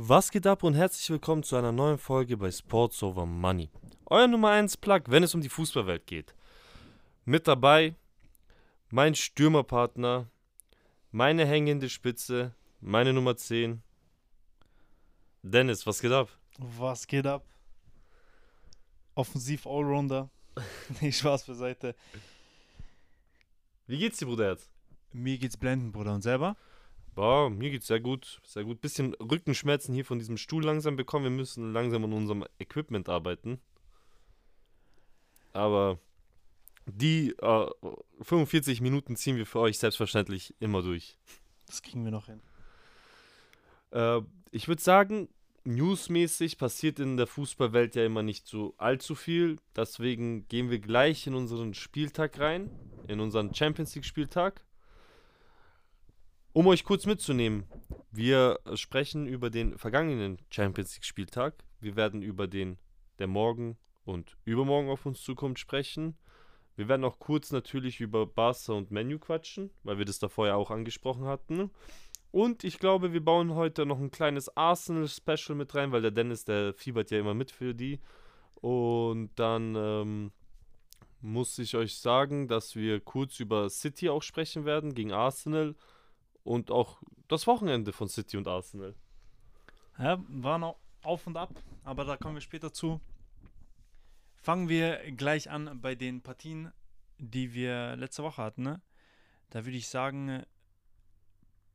Was geht ab und herzlich willkommen zu einer neuen Folge bei Sports Over Money. Euer Nummer 1 Plug, wenn es um die Fußballwelt geht. Mit dabei mein Stürmerpartner, meine hängende Spitze, meine Nummer 10. Dennis, was geht ab? Was geht ab? Offensiv Allrounder. nee, Spaß beiseite. Wie geht's dir, Bruder jetzt? Mir geht's blenden, Bruder. Und selber? Boah, mir geht's sehr gut, sehr gut. Bisschen Rückenschmerzen hier von diesem Stuhl langsam bekommen. Wir müssen langsam an unserem Equipment arbeiten. Aber die äh, 45 Minuten ziehen wir für euch selbstverständlich immer durch. Das kriegen wir noch hin. Äh, ich würde sagen, newsmäßig passiert in der Fußballwelt ja immer nicht so allzu viel. Deswegen gehen wir gleich in unseren Spieltag rein, in unseren Champions League Spieltag. Um euch kurz mitzunehmen, wir sprechen über den vergangenen Champions League Spieltag. Wir werden über den, der morgen und übermorgen auf uns zukommt, sprechen. Wir werden auch kurz natürlich über Barca und Menu quatschen, weil wir das davor ja auch angesprochen hatten. Und ich glaube, wir bauen heute noch ein kleines Arsenal-Special mit rein, weil der Dennis, der fiebert ja immer mit für die. Und dann ähm, muss ich euch sagen, dass wir kurz über City auch sprechen werden gegen Arsenal und auch das Wochenende von City und Arsenal. Ja, war noch auf und ab, aber da kommen wir später zu. Fangen wir gleich an bei den Partien, die wir letzte Woche hatten. Ne? Da würde ich sagen,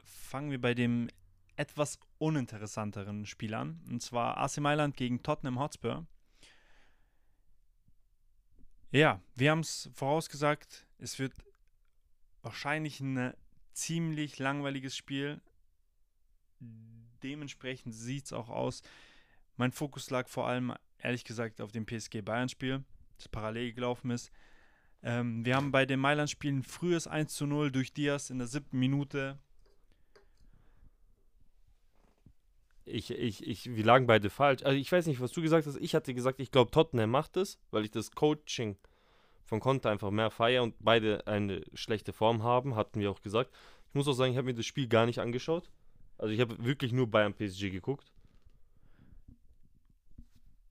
fangen wir bei dem etwas uninteressanteren Spiel an. Und zwar AC Mailand gegen Tottenham Hotspur. Ja, wir haben es vorausgesagt, es wird wahrscheinlich eine ziemlich langweiliges Spiel. Dementsprechend sieht es auch aus. Mein Fokus lag vor allem, ehrlich gesagt, auf dem PSG-Bayern-Spiel, das parallel gelaufen ist. Ähm, wir haben bei den Mailand-Spielen frühes 1 zu 0 durch Diaz in der siebten Minute. Ich, ich, ich, wir lagen beide falsch. Also ich weiß nicht, was du gesagt hast. Ich hatte gesagt, ich glaube, Tottenham macht es, weil ich das Coaching von Conte einfach mehr feier und beide eine schlechte Form haben, hatten wir auch gesagt. Ich muss auch sagen, ich habe mir das Spiel gar nicht angeschaut. Also ich habe wirklich nur Bayern PSG geguckt.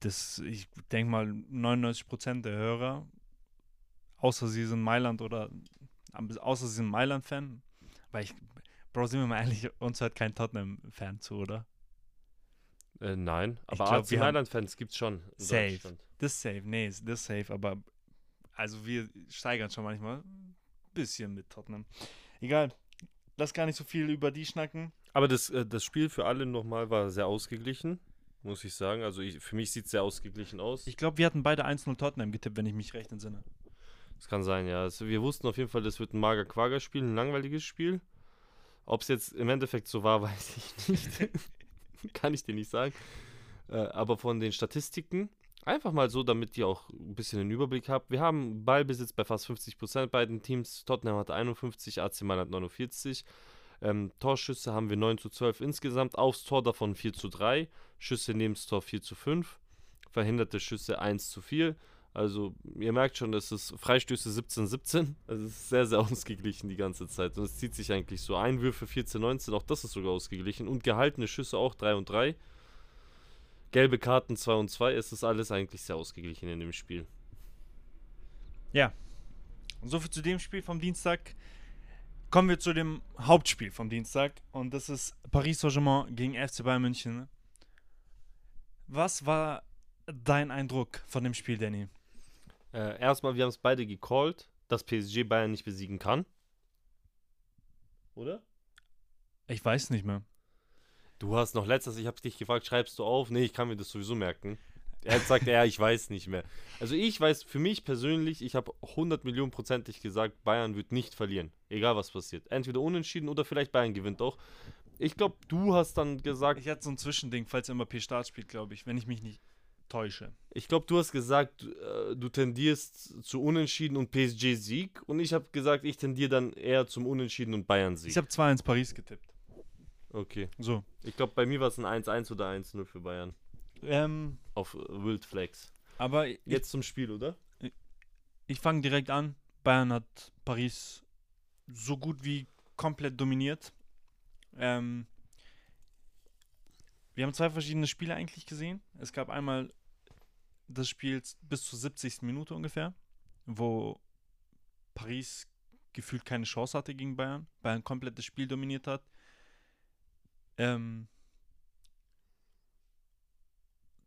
Das, ich denke mal, 99% der Hörer, außer sie sind Mailand oder außer sie sind Mailand-Fan, weil ich, Bro, sind wir mal ehrlich, uns hört kein Tottenham-Fan zu, oder? Äh, nein, aber AC Mailand-Fans gibt es schon. safe. Das ist safe, nee, das ist safe, aber also wir steigern schon manchmal ein bisschen mit Tottenham. Egal, lass gar nicht so viel über die schnacken. Aber das, äh, das Spiel für alle nochmal war sehr ausgeglichen, muss ich sagen. Also ich, für mich sieht es sehr ausgeglichen aus. Ich glaube, wir hatten beide 1-0 Tottenham getippt, wenn ich mich recht entsinne. Das kann sein, ja. Also wir wussten auf jeden Fall, das wird ein mager Quager-Spiel, ein langweiliges Spiel. Ob es jetzt im Endeffekt so war, weiß ich nicht. kann ich dir nicht sagen. Äh, aber von den Statistiken Einfach mal so, damit ihr auch ein bisschen den Überblick habt. Wir haben Ballbesitz bei fast 50% beiden Teams. Tottenham hat 51, AC Mailand 49. Ähm, Torschüsse haben wir 9 zu 12 insgesamt. Aufs Tor davon 4 zu 3. Schüsse neben das Tor 4 zu 5. Verhinderte Schüsse 1 zu 4. Also ihr merkt schon, es ist Freistöße 17-17. Also es ist sehr, sehr ausgeglichen die ganze Zeit. Und es zieht sich eigentlich so. Einwürfe 14-19, auch das ist sogar ausgeglichen. Und gehaltene Schüsse auch 3 und 3 gelbe Karten 2 und 2, ist das alles eigentlich sehr ausgeglichen in dem Spiel. Ja. Soviel zu dem Spiel vom Dienstag. Kommen wir zu dem Hauptspiel vom Dienstag und das ist Paris Saint-Germain gegen FC Bayern München. Was war dein Eindruck von dem Spiel, Danny? Äh, erstmal, wir haben es beide gecallt, dass PSG Bayern nicht besiegen kann. Oder? Ich weiß nicht mehr. Du hast noch letztes, ich habe dich gefragt, schreibst du auf? Nee, ich kann mir das sowieso merken. Er sagt, ja, ich weiß nicht mehr. Also ich weiß, für mich persönlich, ich habe 100 Millionen prozentig gesagt, Bayern wird nicht verlieren. Egal was passiert. Entweder unentschieden oder vielleicht Bayern gewinnt auch. Ich glaube, du hast dann gesagt... Ich hatte so ein Zwischending, falls Mbappé Start spielt, glaube ich, wenn ich mich nicht täusche. Ich glaube, du hast gesagt, äh, du tendierst zu Unentschieden und PSG-Sieg. Und ich habe gesagt, ich tendiere dann eher zum Unentschieden und Bayern-Sieg. Ich habe 2-1 Paris getippt. Okay. So. Ich glaube, bei mir war es ein 1-1 oder 1-0 für Bayern. Ähm, Auf Wild Flex. Aber jetzt ich, zum Spiel, oder? Ich, ich fange direkt an. Bayern hat Paris so gut wie komplett dominiert. Ähm, wir haben zwei verschiedene Spiele eigentlich gesehen. Es gab einmal das Spiel bis zur 70. Minute ungefähr, wo Paris gefühlt keine Chance hatte gegen Bayern. Bayern komplett das Spiel dominiert hat. Ähm,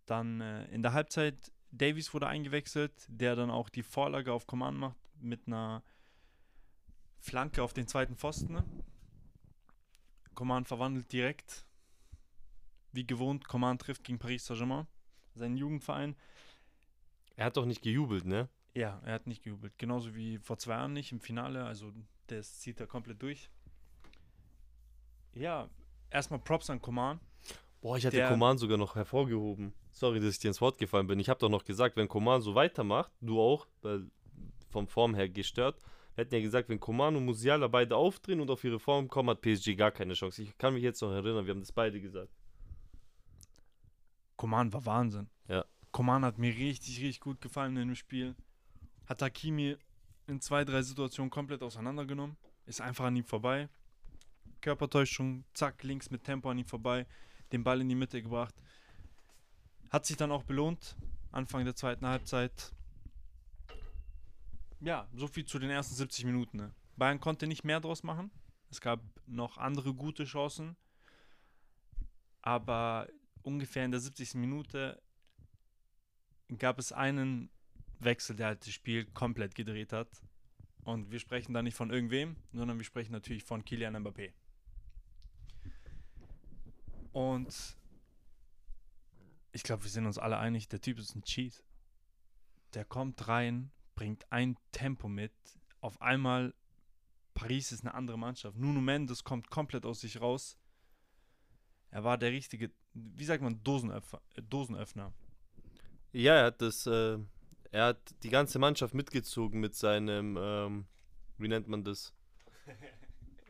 dann äh, in der Halbzeit Davies wurde eingewechselt, der dann auch die Vorlage auf Command macht mit einer Flanke auf den zweiten Pfosten. Ne? Command verwandelt direkt. Wie gewohnt, Command trifft gegen Paris Saint-Germain, seinen Jugendverein. Er hat doch nicht gejubelt, ne? Ja, er hat nicht gejubelt. Genauso wie vor zwei Jahren nicht im Finale. Also, das zieht er komplett durch. Ja, erstmal Props an Command. Boah, ich hatte Coman sogar noch hervorgehoben. Sorry, dass ich dir ins Wort gefallen bin. Ich habe doch noch gesagt, wenn Coman so weitermacht, du auch, weil vom Form her gestört, wir hätten ja gesagt, wenn Coman und Musiala beide aufdrehen und auf ihre Form kommen, hat PSG gar keine Chance. Ich kann mich jetzt noch erinnern, wir haben das beide gesagt. Coman war Wahnsinn. Ja. Coman hat mir richtig, richtig gut gefallen in dem Spiel. Hat Hakimi in zwei, drei Situationen komplett auseinandergenommen. Ist einfach an ihm vorbei. Körpertäuschung, zack, links mit Tempo an ihm vorbei den Ball in die Mitte gebracht. Hat sich dann auch belohnt, Anfang der zweiten Halbzeit. Ja, so viel zu den ersten 70 Minuten. Ne? Bayern konnte nicht mehr draus machen. Es gab noch andere gute Chancen. Aber ungefähr in der 70. Minute gab es einen Wechsel, der halt das Spiel komplett gedreht hat. Und wir sprechen da nicht von irgendwem, sondern wir sprechen natürlich von Kilian Mbappé. Und ich glaube, wir sind uns alle einig, der Typ ist ein Cheat. Der kommt rein, bringt ein Tempo mit. Auf einmal, Paris ist eine andere Mannschaft. Nuno Mendes kommt komplett aus sich raus. Er war der richtige, wie sagt man, Dosenöffner. Dosenöffner. Ja, er hat das, äh, er hat die ganze Mannschaft mitgezogen mit seinem, ähm, wie nennt man das?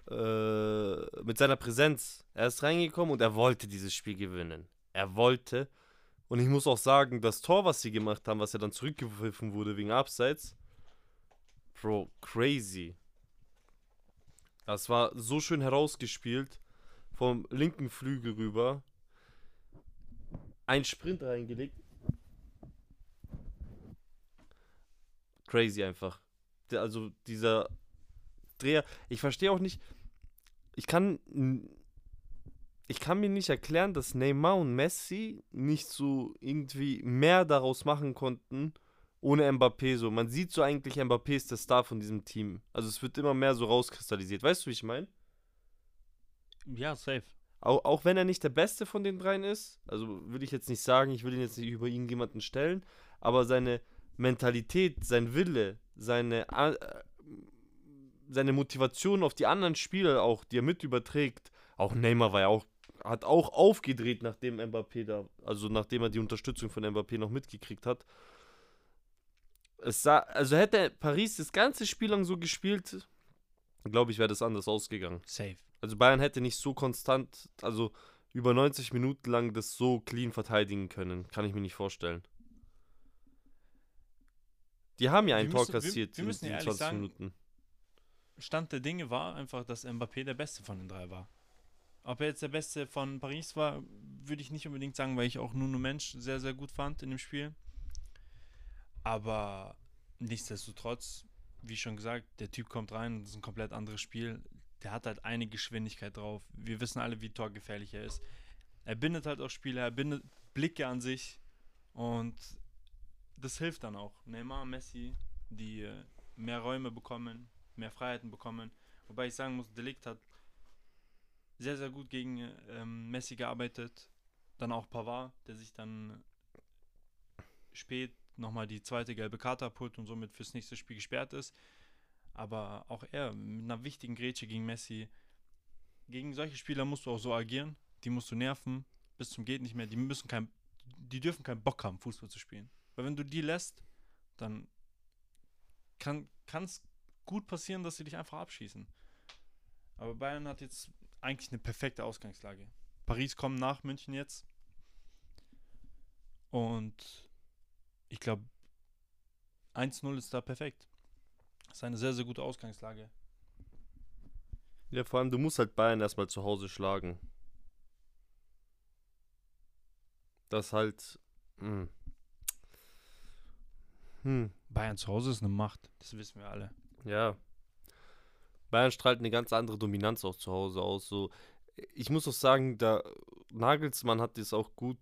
äh, mit seiner Präsenz. Er ist reingekommen und er wollte dieses Spiel gewinnen. Er wollte. Und ich muss auch sagen, das Tor, was sie gemacht haben, was ja dann zurückgepfiffen wurde wegen Abseits, Bro, crazy. Das war so schön herausgespielt. Vom linken Flügel rüber. Ein Sprint reingelegt. Crazy einfach. Also dieser Dreher. Ich verstehe auch nicht, ich kann ich kann mir nicht erklären, dass Neymar und Messi nicht so irgendwie mehr daraus machen konnten ohne Mbappé so. Man sieht so eigentlich, Mbappé ist der Star von diesem Team. Also es wird immer mehr so rauskristallisiert. Weißt du, wie ich meine? Ja, safe. Auch, auch wenn er nicht der Beste von den dreien ist, also würde ich jetzt nicht sagen, ich will ihn jetzt nicht über irgendjemanden stellen, aber seine Mentalität, sein Wille, seine seine Motivation auf die anderen Spieler auch, die er mit überträgt. Auch Neymar war ja auch, hat auch aufgedreht, nachdem Mbappé da, also nachdem er die Unterstützung von Mbappé noch mitgekriegt hat. Es sah, also hätte Paris das ganze Spiel lang so gespielt, glaube ich, wäre das anders ausgegangen. Safe. Also Bayern hätte nicht so konstant, also über 90 Minuten lang das so clean verteidigen können. Kann ich mir nicht vorstellen. Die haben ja ein Tor kassiert wir, wir in 20 sagen, Minuten. Stand der Dinge war einfach, dass Mbappé der Beste von den drei war. Ob er jetzt der Beste von Paris war, würde ich nicht unbedingt sagen, weil ich auch Nuno Mensch sehr, sehr gut fand in dem Spiel. Aber nichtsdestotrotz, wie schon gesagt, der Typ kommt rein, das ist ein komplett anderes Spiel. Der hat halt eine Geschwindigkeit drauf. Wir wissen alle, wie torgefährlich er ist. Er bindet halt auch Spieler, er bindet Blicke an sich und das hilft dann auch. Neymar, Messi, die äh, mehr Räume bekommen, mehr Freiheiten bekommen. Wobei ich sagen muss, Delikt hat sehr, sehr gut gegen ähm, Messi gearbeitet. Dann auch Pavard, der sich dann spät nochmal die zweite gelbe Karte abholt und somit fürs nächste Spiel gesperrt ist. Aber auch er mit einer wichtigen Grätsche gegen Messi. Gegen solche Spieler musst du auch so agieren. Die musst du nerven bis zum geht nicht mehr. Die müssen kein, die dürfen keinen Bock haben, Fußball zu spielen. Weil wenn du die lässt, dann kann es gut passieren, dass sie dich einfach abschießen. Aber Bayern hat jetzt eigentlich eine perfekte Ausgangslage. Paris kommt nach München jetzt. Und ich glaube, 1-0 ist da perfekt. Das ist eine sehr, sehr gute Ausgangslage. Ja, vor allem, du musst halt Bayern erstmal zu Hause schlagen. Das halt. Hm. Hm. Bayern zu Hause ist eine Macht, das wissen wir alle. Ja. Bayern strahlt eine ganz andere Dominanz auch zu Hause aus. So, ich muss auch sagen, da Nagelsmann hat das auch gut.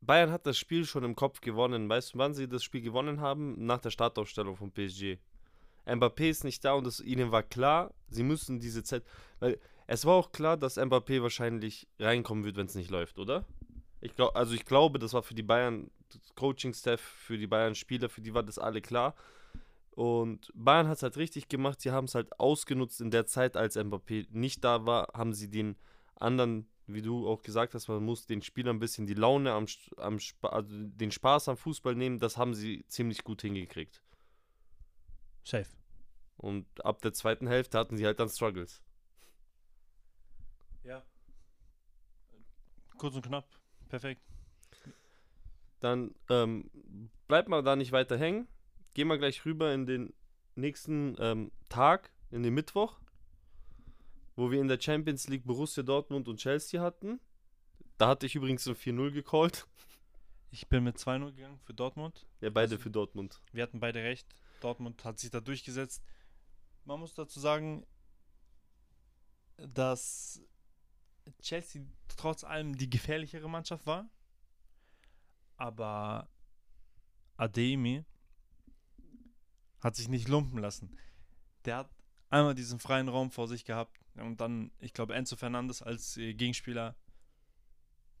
Bayern hat das Spiel schon im Kopf gewonnen. Weißt du, wann sie das Spiel gewonnen haben? Nach der Startaufstellung von PSG. Mbappé ist nicht da und es ihnen war klar, sie müssen diese Zeit. Weil es war auch klar, dass Mbappé wahrscheinlich reinkommen wird, wenn es nicht läuft, oder? Ich glaub, also ich glaube, das war für die Bayern Coaching-Staff, für die Bayern-Spieler, für die war das alle klar. Und Bayern hat es halt richtig gemacht. Sie haben es halt ausgenutzt in der Zeit, als Mbappé nicht da war, haben sie den anderen, wie du auch gesagt hast, man muss den Spielern ein bisschen die Laune am, am also den Spaß am Fußball nehmen. Das haben sie ziemlich gut hingekriegt. Safe. Und ab der zweiten Hälfte hatten sie halt dann Struggles. Ja. Kurz und knapp. Perfekt. Dann ähm, bleibt mal da nicht weiter hängen. Gehen wir gleich rüber in den nächsten ähm, Tag, in den Mittwoch, wo wir in der Champions League Borussia Dortmund und Chelsea hatten. Da hatte ich übrigens ein 4-0 gecallt. Ich bin mit 2-0 gegangen für Dortmund. Ja, beide für Dortmund. Wir hatten beide recht. Dortmund hat sich da durchgesetzt. Man muss dazu sagen, dass Chelsea trotz allem die gefährlichere Mannschaft war. Aber Ademi hat sich nicht lumpen lassen. Der hat einmal diesen freien Raum vor sich gehabt und dann, ich glaube, Enzo Fernandes als äh, Gegenspieler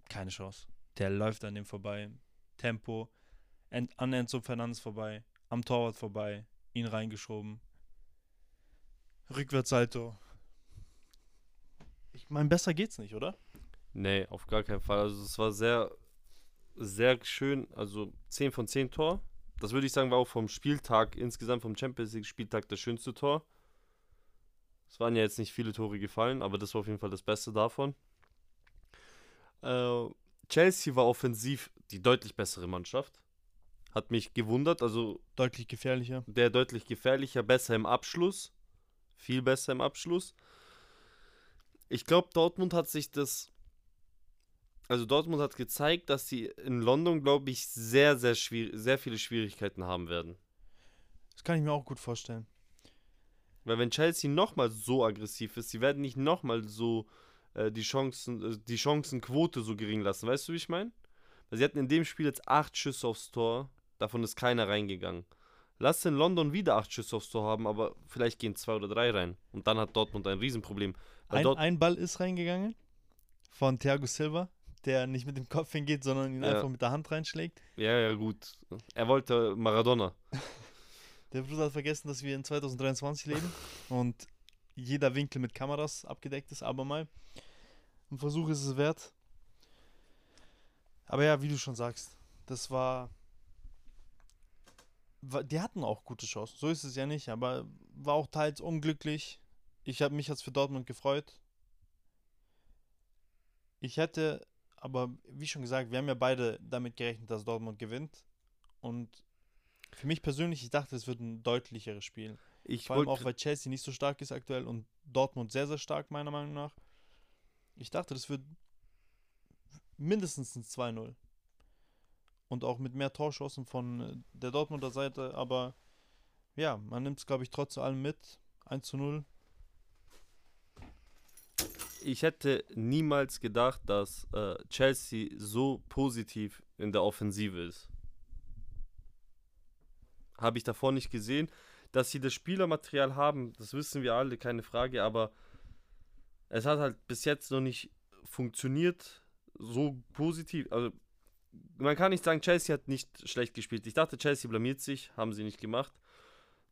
keine Chance. Der läuft an dem vorbei. Tempo, an Enzo Fernandes vorbei, am Torwart vorbei, ihn reingeschoben. Rückwärtssalto. Ich meine, besser geht's nicht, oder? Nee, auf gar keinen Fall. Also es war sehr, sehr schön. Also 10 von 10 Tor. Das würde ich sagen, war auch vom Spieltag, insgesamt vom Champions League-Spieltag das schönste Tor. Es waren ja jetzt nicht viele Tore gefallen, aber das war auf jeden Fall das Beste davon. Äh, Chelsea war offensiv die deutlich bessere Mannschaft. Hat mich gewundert. Also deutlich gefährlicher. Der deutlich gefährlicher, besser im Abschluss. Viel besser im Abschluss. Ich glaube, Dortmund hat sich das. Also Dortmund hat gezeigt, dass sie in London, glaube ich, sehr, sehr, schwierig, sehr viele Schwierigkeiten haben werden. Das kann ich mir auch gut vorstellen. Weil wenn Chelsea nochmal so aggressiv ist, sie werden nicht nochmal so äh, die Chancen, äh, die Chancenquote so gering lassen. Weißt du, wie ich meine? Weil sie hatten in dem Spiel jetzt acht Schüsse aufs Tor, davon ist keiner reingegangen. Lass in London wieder acht Schüsse aufs Tor haben, aber vielleicht gehen zwei oder drei rein. Und dann hat Dortmund ein Riesenproblem. Ein, ein, Ball ist reingegangen von Thiago Silva, der nicht mit dem Kopf hingeht, sondern ihn ja. einfach mit der Hand reinschlägt. Ja, ja, gut. Er wollte Maradona. Der Bruder hat vergessen, dass wir in 2023 leben und jeder Winkel mit Kameras abgedeckt ist, aber mal. Ein Versuch ist es wert. Aber ja, wie du schon sagst, das war. Die hatten auch gute Chancen, so ist es ja nicht, aber war auch teils unglücklich. Ich habe mich jetzt für Dortmund gefreut. Ich hätte, aber wie schon gesagt, wir haben ja beide damit gerechnet, dass Dortmund gewinnt. Und für mich persönlich, ich dachte, es wird ein deutlicheres Spiel. Ich Vor allem auch, weil Chelsea nicht so stark ist aktuell und Dortmund sehr, sehr stark, meiner Meinung nach. Ich dachte, das wird mindestens ein 2-0. Und auch mit mehr Torschancen von äh, der Dortmunder Seite. Aber ja, man nimmt es, glaube ich, trotz allem mit. 1 0. Ich hätte niemals gedacht, dass äh, Chelsea so positiv in der Offensive ist. Habe ich davor nicht gesehen. Dass sie das Spielermaterial haben, das wissen wir alle, keine Frage, aber es hat halt bis jetzt noch nicht funktioniert, so positiv. Also, man kann nicht sagen, Chelsea hat nicht schlecht gespielt. Ich dachte, Chelsea blamiert sich, haben sie nicht gemacht.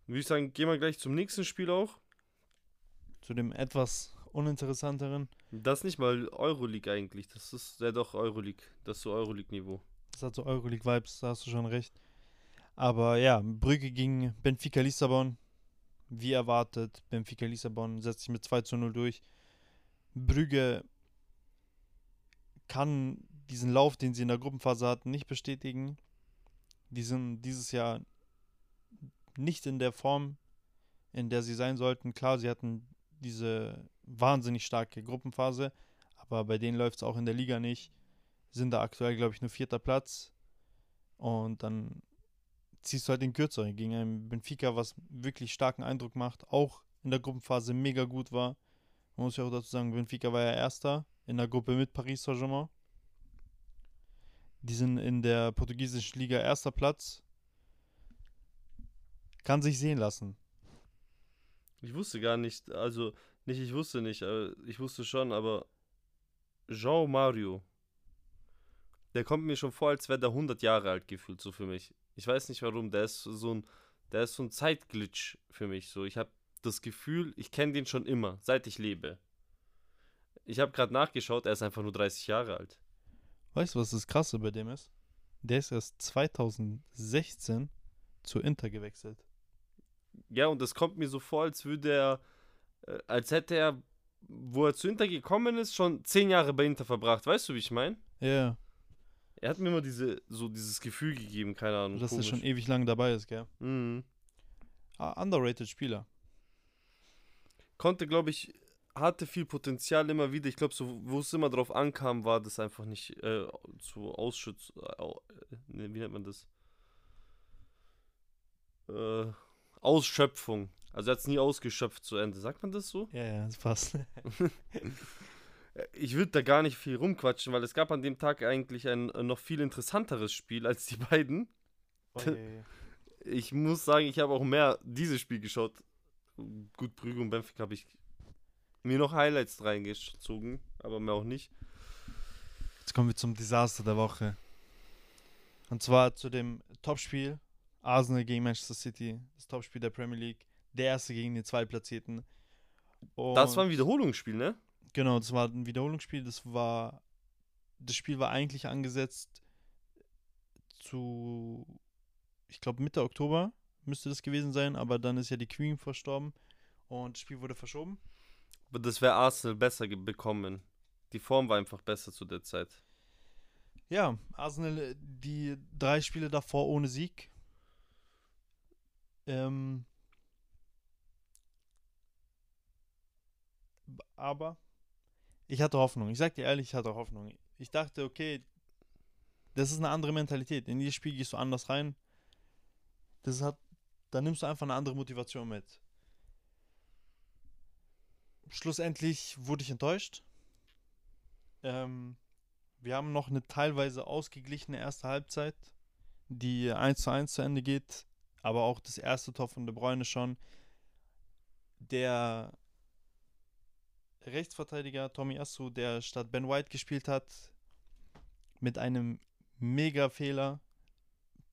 Würde ich sagen, gehen wir gleich zum nächsten Spiel auch. Zu dem etwas uninteressanteren. Das ist nicht mal Euroleague eigentlich. Das ist ja doch Euroleague. Das ist so Euroleague-Niveau. Das hat so Euroleague-Vibes, da hast du schon recht. Aber ja, Brügge gegen Benfica Lissabon. Wie erwartet, Benfica Lissabon setzt sich mit 2 zu 0 durch. Brügge kann diesen Lauf, den sie in der Gruppenphase hatten, nicht bestätigen. Die sind dieses Jahr nicht in der Form, in der sie sein sollten. Klar, sie hatten diese wahnsinnig starke Gruppenphase, aber bei denen läuft es auch in der Liga nicht. sind da aktuell, glaube ich, nur vierter Platz. Und dann ziehst du halt den kürzeren gegen einen Benfica, was wirklich starken Eindruck macht. Auch in der Gruppenphase mega gut war. Man muss ja auch dazu sagen, Benfica war ja Erster in der Gruppe mit Paris Saint-Germain. Die sind in der portugiesischen Liga erster Platz. Kann sich sehen lassen. Ich wusste gar nicht, also nicht, ich wusste nicht, ich wusste schon, aber Jean Mario, der kommt mir schon vor, als wäre der 100 Jahre alt gefühlt, so für mich. Ich weiß nicht warum, der ist so ein, der ist so ein Zeitglitch für mich, so. Ich habe das Gefühl, ich kenne den schon immer, seit ich lebe. Ich habe gerade nachgeschaut, er ist einfach nur 30 Jahre alt. Weißt du, was das Krasse bei dem ist? Der ist erst 2016 zu Inter gewechselt. Ja, und das kommt mir so vor, als würde er, äh, als hätte er, wo er zu Inter gekommen ist, schon zehn Jahre bei Inter verbracht. Weißt du, wie ich meine? Ja. Er hat mir immer diese, so dieses Gefühl gegeben, keine Ahnung. Dass er schon ewig lang dabei ist, gell? Mhm. Ah, underrated Spieler. Konnte, glaube ich, hatte viel Potenzial immer wieder. Ich glaube, so, wo es immer drauf ankam, war das einfach nicht äh, zu Ausschütz. Äh, wie nennt man das? Äh, Ausschöpfung. Also er hat es nie ausgeschöpft zu Ende. Sagt man das so? Ja, ja, das passt. ich würde da gar nicht viel rumquatschen, weil es gab an dem Tag eigentlich ein äh, noch viel interessanteres Spiel als die beiden. Okay. Ich muss sagen, ich habe auch mehr dieses Spiel geschaut. Gut, Brügge und Benfica habe ich mir noch Highlights reingezogen, aber mehr auch nicht. Jetzt kommen wir zum Desaster der Woche. Und zwar zu dem Topspiel Arsenal gegen Manchester City, das Topspiel der Premier League. Der erste gegen den Zweitplatzierten. Und das war ein Wiederholungsspiel, ne? Genau, das war ein Wiederholungsspiel. Das war. Das Spiel war eigentlich angesetzt zu. Ich glaube, Mitte Oktober müsste das gewesen sein, aber dann ist ja die Queen verstorben und das Spiel wurde verschoben. Aber das wäre Arsenal besser bekommen. Die Form war einfach besser zu der Zeit. Ja, Arsenal, die drei Spiele davor ohne Sieg, ähm, aber ich hatte Hoffnung. Ich sag dir ehrlich, ich hatte Hoffnung. Ich dachte, okay, das ist eine andere Mentalität. In dieses Spiel gehst du anders rein. Das hat, da nimmst du einfach eine andere Motivation mit. Schlussendlich wurde ich enttäuscht. Ähm, wir haben noch eine teilweise ausgeglichene erste Halbzeit, die 1 zu 1 zu Ende geht aber auch das erste Tor von De Bruyne schon. Der Rechtsverteidiger Tommy Assu, der statt Ben White gespielt hat, mit einem mega Fehler,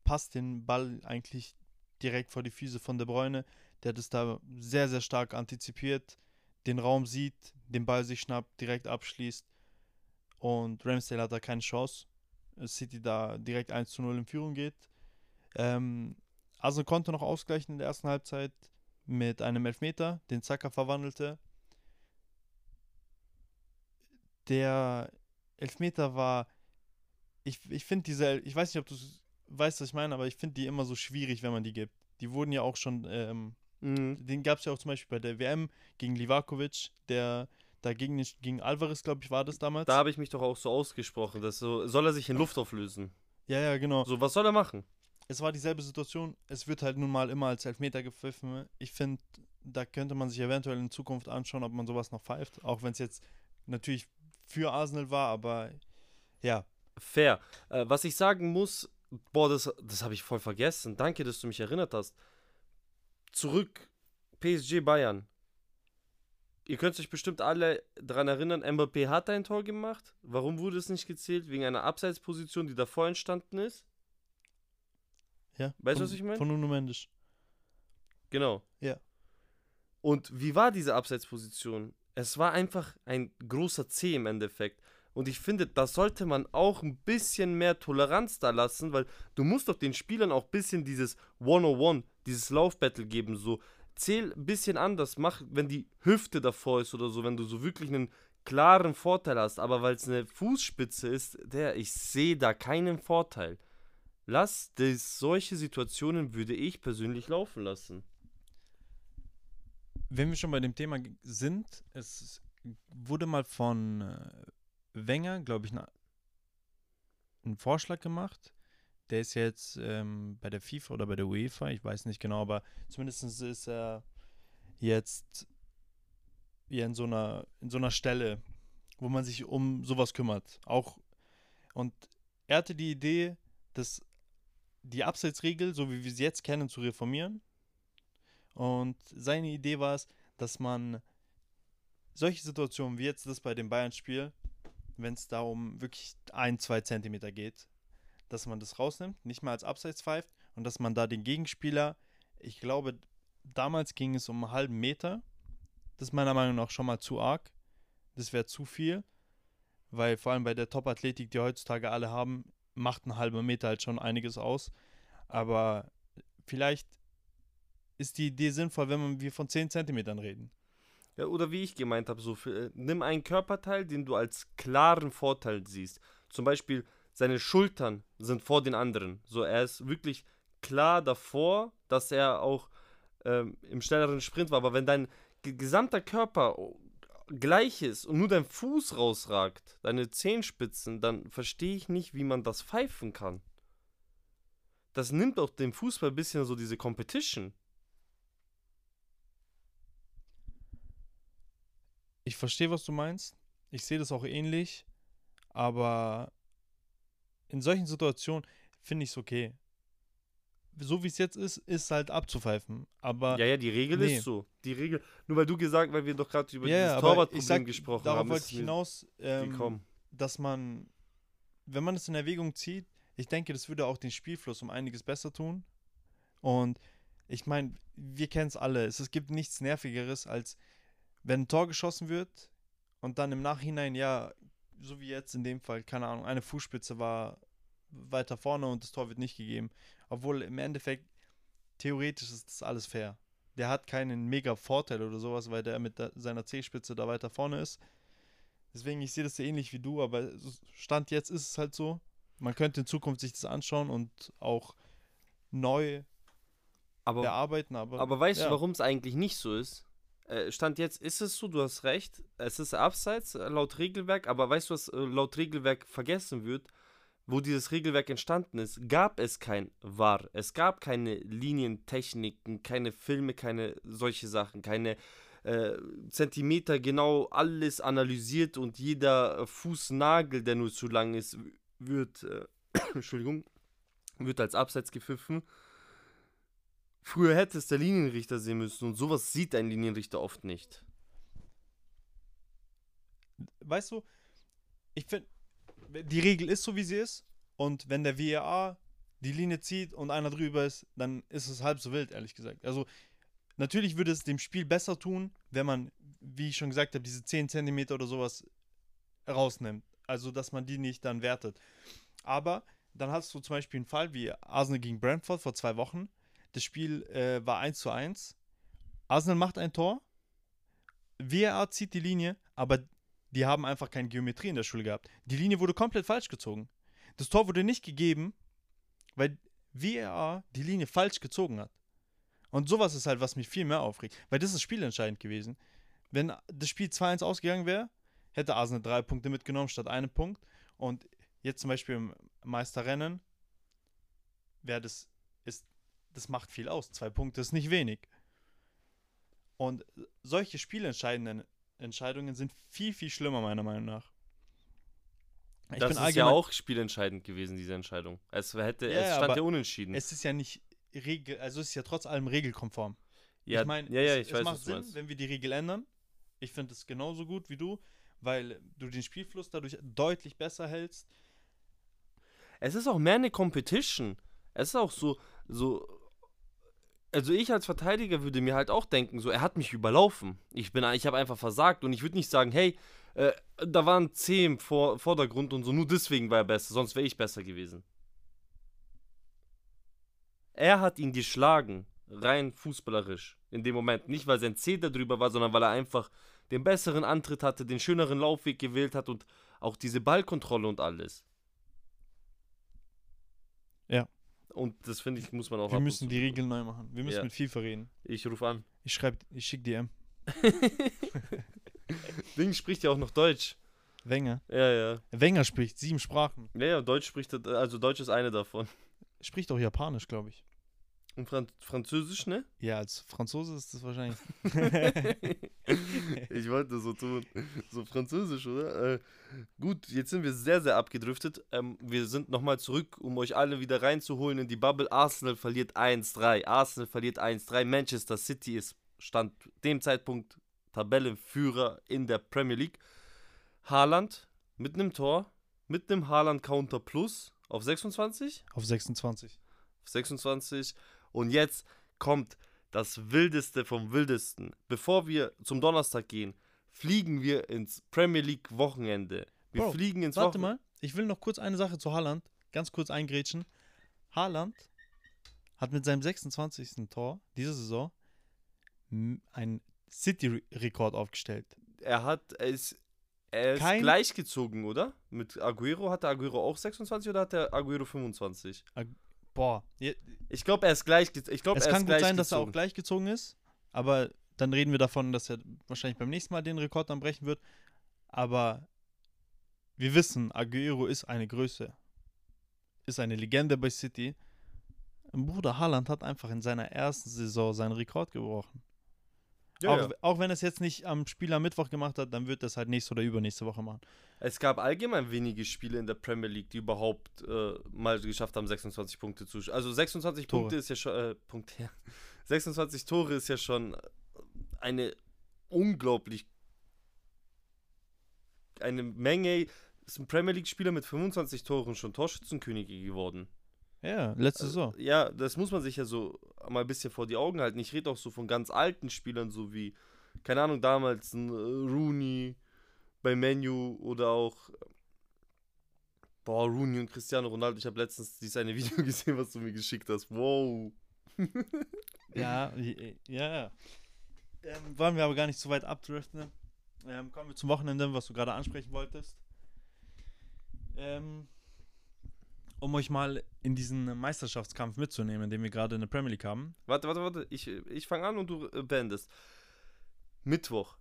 passt den Ball eigentlich direkt vor die Füße von De Bruyne. Der hat es da sehr, sehr stark antizipiert, den Raum sieht, den Ball sich schnappt, direkt abschließt. Und Ramsdale hat da keine Chance. City da direkt 1 zu 0 in Führung geht. Ähm, Arsenal konnte noch ausgleichen in der ersten Halbzeit mit einem Elfmeter, den Zaka verwandelte. Der Elfmeter war, ich, ich finde diese, ich weiß nicht, ob du weißt, was ich meine, aber ich finde die immer so schwierig, wenn man die gibt. Die wurden ja auch schon, ähm, mhm. den gab es ja auch zum Beispiel bei der WM gegen Livakovic, der dagegen gegen Alvarez, glaube ich, war das damals. Da habe ich mich doch auch so ausgesprochen, dass so, soll er sich in Luft auflösen. Ja, ja, genau. So, was soll er machen? es war dieselbe Situation. Es wird halt nun mal immer als Elfmeter gepfiffen. Ich finde, da könnte man sich eventuell in Zukunft anschauen, ob man sowas noch pfeift. Auch wenn es jetzt natürlich für Arsenal war, aber ja. Fair. Äh, was ich sagen muss, boah, das, das habe ich voll vergessen. Danke, dass du mich erinnert hast. Zurück, PSG Bayern. Ihr könnt euch bestimmt alle daran erinnern, Mbappé hat ein Tor gemacht. Warum wurde es nicht gezählt? Wegen einer Abseitsposition, die davor entstanden ist. Ja. Weißt du, was ich meine? Von Nuno Mendes. Genau. Ja. Und wie war diese Abseitsposition? Es war einfach ein großer C im Endeffekt. Und ich finde, da sollte man auch ein bisschen mehr Toleranz da lassen, weil du musst doch den Spielern auch ein bisschen dieses 101, dieses Laufbattle geben. So, zähl ein bisschen anders, mach, wenn die Hüfte davor ist oder so, wenn du so wirklich einen klaren Vorteil hast. Aber weil es eine Fußspitze ist, der, ich sehe da keinen Vorteil. Lass das, solche Situationen würde ich persönlich laufen lassen. Wenn wir schon bei dem Thema sind, es wurde mal von äh, Wenger, glaube ich, einen Vorschlag gemacht. Der ist jetzt ähm, bei der FIFA oder bei der UEFA, ich weiß nicht genau, aber zumindest ist er jetzt ja, in so einer in so einer Stelle, wo man sich um sowas kümmert. Auch und er hatte die Idee, dass die Abseitsregel, so wie wir sie jetzt kennen, zu reformieren. Und seine Idee war es, dass man solche Situationen wie jetzt das bei dem Bayern-Spiel, wenn es da um wirklich ein, zwei Zentimeter geht, dass man das rausnimmt, nicht mal als Abseits pfeift und dass man da den Gegenspieler, ich glaube, damals ging es um einen halben Meter. Das ist meiner Meinung nach schon mal zu arg. Das wäre zu viel, weil vor allem bei der Top-Athletik, die heutzutage alle haben, macht ein halber Meter halt schon einiges aus. Aber vielleicht ist die Idee sinnvoll, wenn wir von 10 Zentimetern reden. Ja, oder wie ich gemeint habe, so für, äh, nimm einen Körperteil, den du als klaren Vorteil siehst. Zum Beispiel seine Schultern sind vor den anderen. So, er ist wirklich klar davor, dass er auch ähm, im schnelleren Sprint war. Aber wenn dein gesamter Körper gleich ist und nur dein Fuß rausragt, deine Zehenspitzen, dann verstehe ich nicht, wie man das pfeifen kann. Das nimmt auch dem Fußball ein bisschen so diese Competition. Ich verstehe, was du meinst. Ich sehe das auch ähnlich. Aber in solchen Situationen finde ich es okay. So wie es jetzt ist, ist halt abzupfeifen. Aber ja, ja, die Regel nee. ist so. Die Regel. Nur weil du gesagt, weil wir doch gerade über ja, dieses Torwartproblem gesprochen darauf haben. Darauf wollte ich hinaus, ähm, dass man, wenn man es in Erwägung zieht, ich denke, das würde auch den Spielfluss um einiges besser tun. Und ich meine, wir kennen es alle. Es gibt nichts Nervigeres als wenn ein Tor geschossen wird und dann im Nachhinein, ja, so wie jetzt in dem Fall, keine Ahnung, eine Fußspitze war weiter vorne und das Tor wird nicht gegeben. Obwohl im Endeffekt, theoretisch ist das alles fair. Der hat keinen mega Vorteil oder sowas, weil der mit seiner C-Spitze da weiter vorne ist. Deswegen, ich sehe das ja ähnlich wie du, aber Stand jetzt ist es halt so. Man könnte in Zukunft sich das anschauen und auch neu aber, bearbeiten. Aber, aber weißt ja. du, warum es eigentlich nicht so ist? Äh, Stand jetzt ist es so, du hast recht, es ist abseits äh, laut Regelwerk, aber weißt du, was äh, laut Regelwerk vergessen wird? Wo dieses Regelwerk entstanden ist, gab es kein VAR. Es gab keine Linientechniken, keine Filme, keine solche Sachen, keine äh, Zentimeter genau alles analysiert und jeder Fußnagel, der nur zu lang ist, wird, äh, Entschuldigung, wird als Abseits gepfiffen. Früher hätte es der Linienrichter sehen müssen und sowas sieht ein Linienrichter oft nicht. Weißt du, ich finde, die Regel ist so, wie sie ist. Und wenn der VAR die Linie zieht und einer drüber ist, dann ist es halb so wild, ehrlich gesagt. Also, natürlich würde es dem Spiel besser tun, wenn man, wie ich schon gesagt habe, diese 10 cm oder sowas rausnimmt. Also, dass man die nicht dann wertet. Aber dann hast du zum Beispiel einen Fall wie Arsenal gegen Brentford vor zwei Wochen. Das Spiel äh, war 1 zu 1. Arsenal macht ein Tor. VAR zieht die Linie, aber die haben einfach keine Geometrie in der Schule gehabt. Die Linie wurde komplett falsch gezogen. Das Tor wurde nicht gegeben, weil VAR die Linie falsch gezogen hat. Und sowas ist halt, was mich viel mehr aufregt, weil das ist spielentscheidend gewesen. Wenn das Spiel 2-1 ausgegangen wäre, hätte Arsenal drei Punkte mitgenommen statt einen Punkt. Und jetzt zum Beispiel im Meisterrennen wäre das das macht viel aus. Zwei Punkte ist nicht wenig. Und solche spielentscheidenden Entscheidungen sind viel, viel schlimmer, meiner Meinung nach. Ich das ist ja auch spielentscheidend gewesen, diese Entscheidung. Es, hätte, ja, es stand ja unentschieden. Es ist ja nicht Regel, also es ist ja trotz allem regelkonform. Ja, ich meine, ja, ja, es, ich es weiß, macht Sinn, wenn wir die Regel ändern. Ich finde es genauso gut wie du, weil du den Spielfluss dadurch deutlich besser hältst. Es ist auch mehr eine Competition. Es ist auch so, so also ich als Verteidiger würde mir halt auch denken, so er hat mich überlaufen. Ich bin, ich habe einfach versagt und ich würde nicht sagen, hey, äh, da waren 10 im Vor Vordergrund und so, nur deswegen war er besser, sonst wäre ich besser gewesen. Er hat ihn geschlagen, rein fußballerisch, in dem Moment. Nicht, weil sein C darüber war, sondern weil er einfach den besseren Antritt hatte, den schöneren Laufweg gewählt hat und auch diese Ballkontrolle und alles. Ja. Und das finde ich, muss man auch Wir müssen die Regeln neu machen. Wir müssen ja. mit FIFA reden. Ich rufe an. Ich schreibe, ich schicke DM. Ding spricht ja auch noch Deutsch. Wenger. Ja, ja. Wenger spricht sieben Sprachen. Ja, ja, Deutsch spricht, also Deutsch ist eine davon. Spricht auch Japanisch, glaube ich. Und Fran Französisch, ne? Ja, als Franzose ist das wahrscheinlich. ich wollte so tun. So Französisch, oder? Äh, gut, jetzt sind wir sehr, sehr abgedriftet. Ähm, wir sind nochmal zurück, um euch alle wieder reinzuholen in die Bubble. Arsenal verliert 1-3. Arsenal verliert 1-3. Manchester City ist stand dem Zeitpunkt Tabellenführer in der Premier League. Haaland mit einem Tor, mit einem Haaland-Counter Plus auf 26. Auf 26. 26. Und jetzt kommt das Wildeste vom Wildesten. Bevor wir zum Donnerstag gehen, fliegen wir ins Premier League Wochenende. Wir Bro, fliegen ins Warte Wochenende. mal, ich will noch kurz eine Sache zu Haaland ganz kurz eingrätschen. Haaland hat mit seinem 26. Tor diese Saison einen City-Rekord aufgestellt. Er hat, er ist, er ist Kein- gleichgezogen, oder? Mit Aguero. Hat der Aguero auch 26 oder hat der Aguero 25? Boah, Ich glaube, er ist gleich. Ich glaube, es er kann gut sein, dass er auch gleichgezogen. gleichgezogen ist, aber dann reden wir davon, dass er wahrscheinlich beim nächsten Mal den Rekord dann brechen wird. Aber wir wissen, Aguero ist eine Größe, ist eine Legende bei City. Bruder Haaland hat einfach in seiner ersten Saison seinen Rekord gebrochen. Ja, auch, ja. auch wenn es jetzt nicht am Spiel am Mittwoch gemacht hat, dann wird es halt nächste oder übernächste Woche machen. Es gab allgemein wenige Spiele in der Premier League, die überhaupt äh, mal geschafft haben, 26 Punkte zu. Also 26 Tore. Punkte ist ja schon. Äh, Punkte, ja. 26 Tore ist ja schon eine unglaublich. Eine Menge. Ist ein Premier League-Spieler mit 25 Toren schon Torschützenkönige geworden. Ja, letzte Saison. Ja, das muss man sich ja so mal ein bisschen vor die Augen halten. Ich rede auch so von ganz alten Spielern, so wie, keine Ahnung, damals ein äh, Rooney bei Menu oder auch, boah, Rooney und Cristiano Ronaldo. Ich habe letztens dieses eine Video gesehen, was du mir geschickt hast. Wow. Ja, ja, ja. Ähm, wollen wir aber gar nicht so weit abdriften. Ähm, kommen wir zum Wochenende, was du gerade ansprechen wolltest. Ähm, um euch mal in diesen Meisterschaftskampf mitzunehmen, den wir gerade in der Premier League haben. Warte, warte, warte. Ich, ich fange an und du äh, beendest. Mittwoch.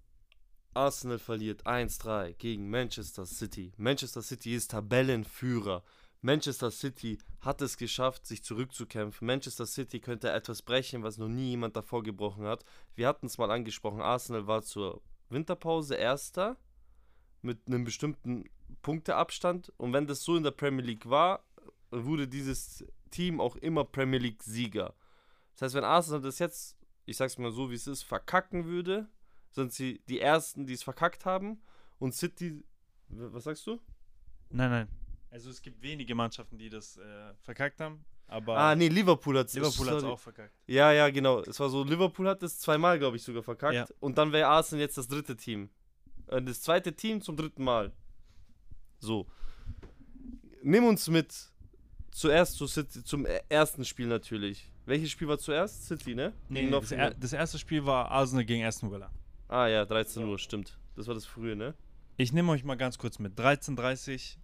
Arsenal verliert 1-3 gegen Manchester City. Manchester City ist Tabellenführer. Manchester City hat es geschafft, sich zurückzukämpfen. Manchester City könnte etwas brechen, was noch nie jemand davor gebrochen hat. Wir hatten es mal angesprochen. Arsenal war zur Winterpause Erster mit einem bestimmten Punkteabstand. Und wenn das so in der Premier League war, wurde dieses Team auch immer Premier League Sieger. Das heißt, wenn Arsenal das jetzt, ich sag's mal so, wie es ist, verkacken würde, sind sie die Ersten, die es verkackt haben. Und City, was sagst du? Nein, nein. Also es gibt wenige Mannschaften, die das äh, verkackt haben, aber ah, nee, Liverpool hat Liverpool hat es auch verkackt. Ja, ja, genau. Es war so, Liverpool hat es zweimal, glaube ich, sogar verkackt. Ja. Und dann wäre Arsenal jetzt das dritte Team. Äh, Das zweite Team zum dritten Mal. So. Nimm uns mit zuerst zu City, zum e- ersten Spiel natürlich. Welches Spiel war zuerst? City, ne? Nee, Gegen das, er, das erste Spiel war Arsenal gegen Aston Villa. Ah ja, 13 Uhr, stimmt. Das war das frühe, ne? Ich nehme euch mal ganz kurz mit. 13.30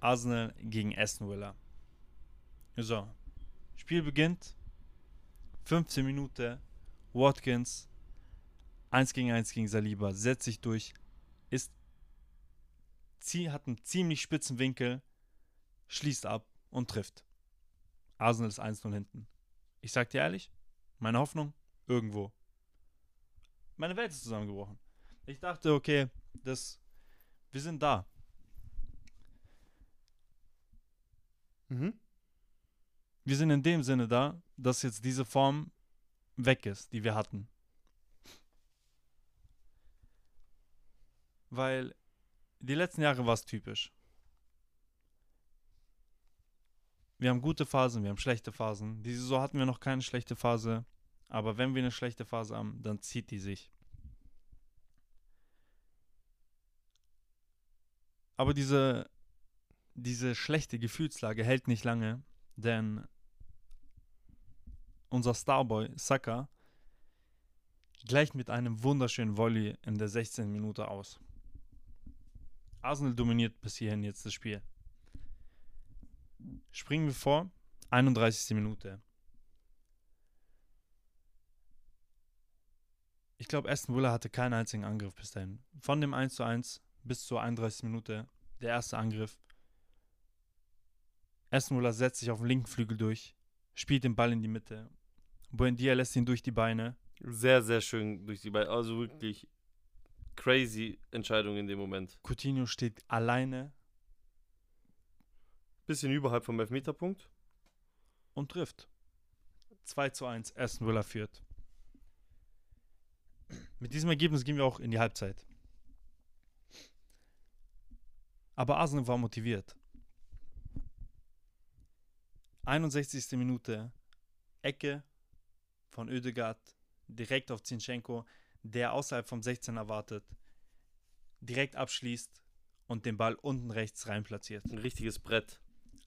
Arsenal gegen Aston Villa. So. Spiel beginnt. 15 Minuten. Watkins. 1 gegen 1 gegen Saliba. Setzt sich durch. Ist. Hat einen ziemlich spitzen Winkel. Schließt ab und trifft. Arsenal ist 1-0 hinten. Ich sag dir ehrlich, meine Hoffnung, irgendwo. Meine Welt ist zusammengebrochen. Ich dachte, okay, das, wir sind da. Mhm. Wir sind in dem Sinne da, dass jetzt diese Form weg ist, die wir hatten. Weil die letzten Jahre war es typisch. Wir haben gute Phasen, wir haben schlechte Phasen. Diese Saison hatten wir noch keine schlechte Phase. Aber wenn wir eine schlechte Phase haben, dann zieht die sich. Aber diese, diese schlechte Gefühlslage hält nicht lange, denn unser Starboy Saka gleicht mit einem wunderschönen Volley in der 16. Minute aus. Arsenal dominiert bis hierhin jetzt das Spiel. Springen wir vor, 31. Minute. ich glaube, Aston Villa hatte keinen einzigen Angriff bis dahin. Von dem 1 zu 1 bis zur 31 Minute, der erste Angriff. Aston Villa setzt sich auf den linken Flügel durch, spielt den Ball in die Mitte. Buendia lässt ihn durch die Beine. Sehr, sehr schön durch die Beine. Also wirklich crazy Entscheidung in dem Moment. Coutinho steht alleine Bisschen überhalb vom Elfmeterpunkt. und trifft. 2 zu 1, Aston Villa führt. Mit diesem Ergebnis gehen wir auch in die Halbzeit. Aber Arsenal war motiviert. 61. Minute, Ecke von Oedegaard, direkt auf Zinchenko, der außerhalb vom 16 erwartet, direkt abschließt und den Ball unten rechts rein platziert. Ein richtiges Brett.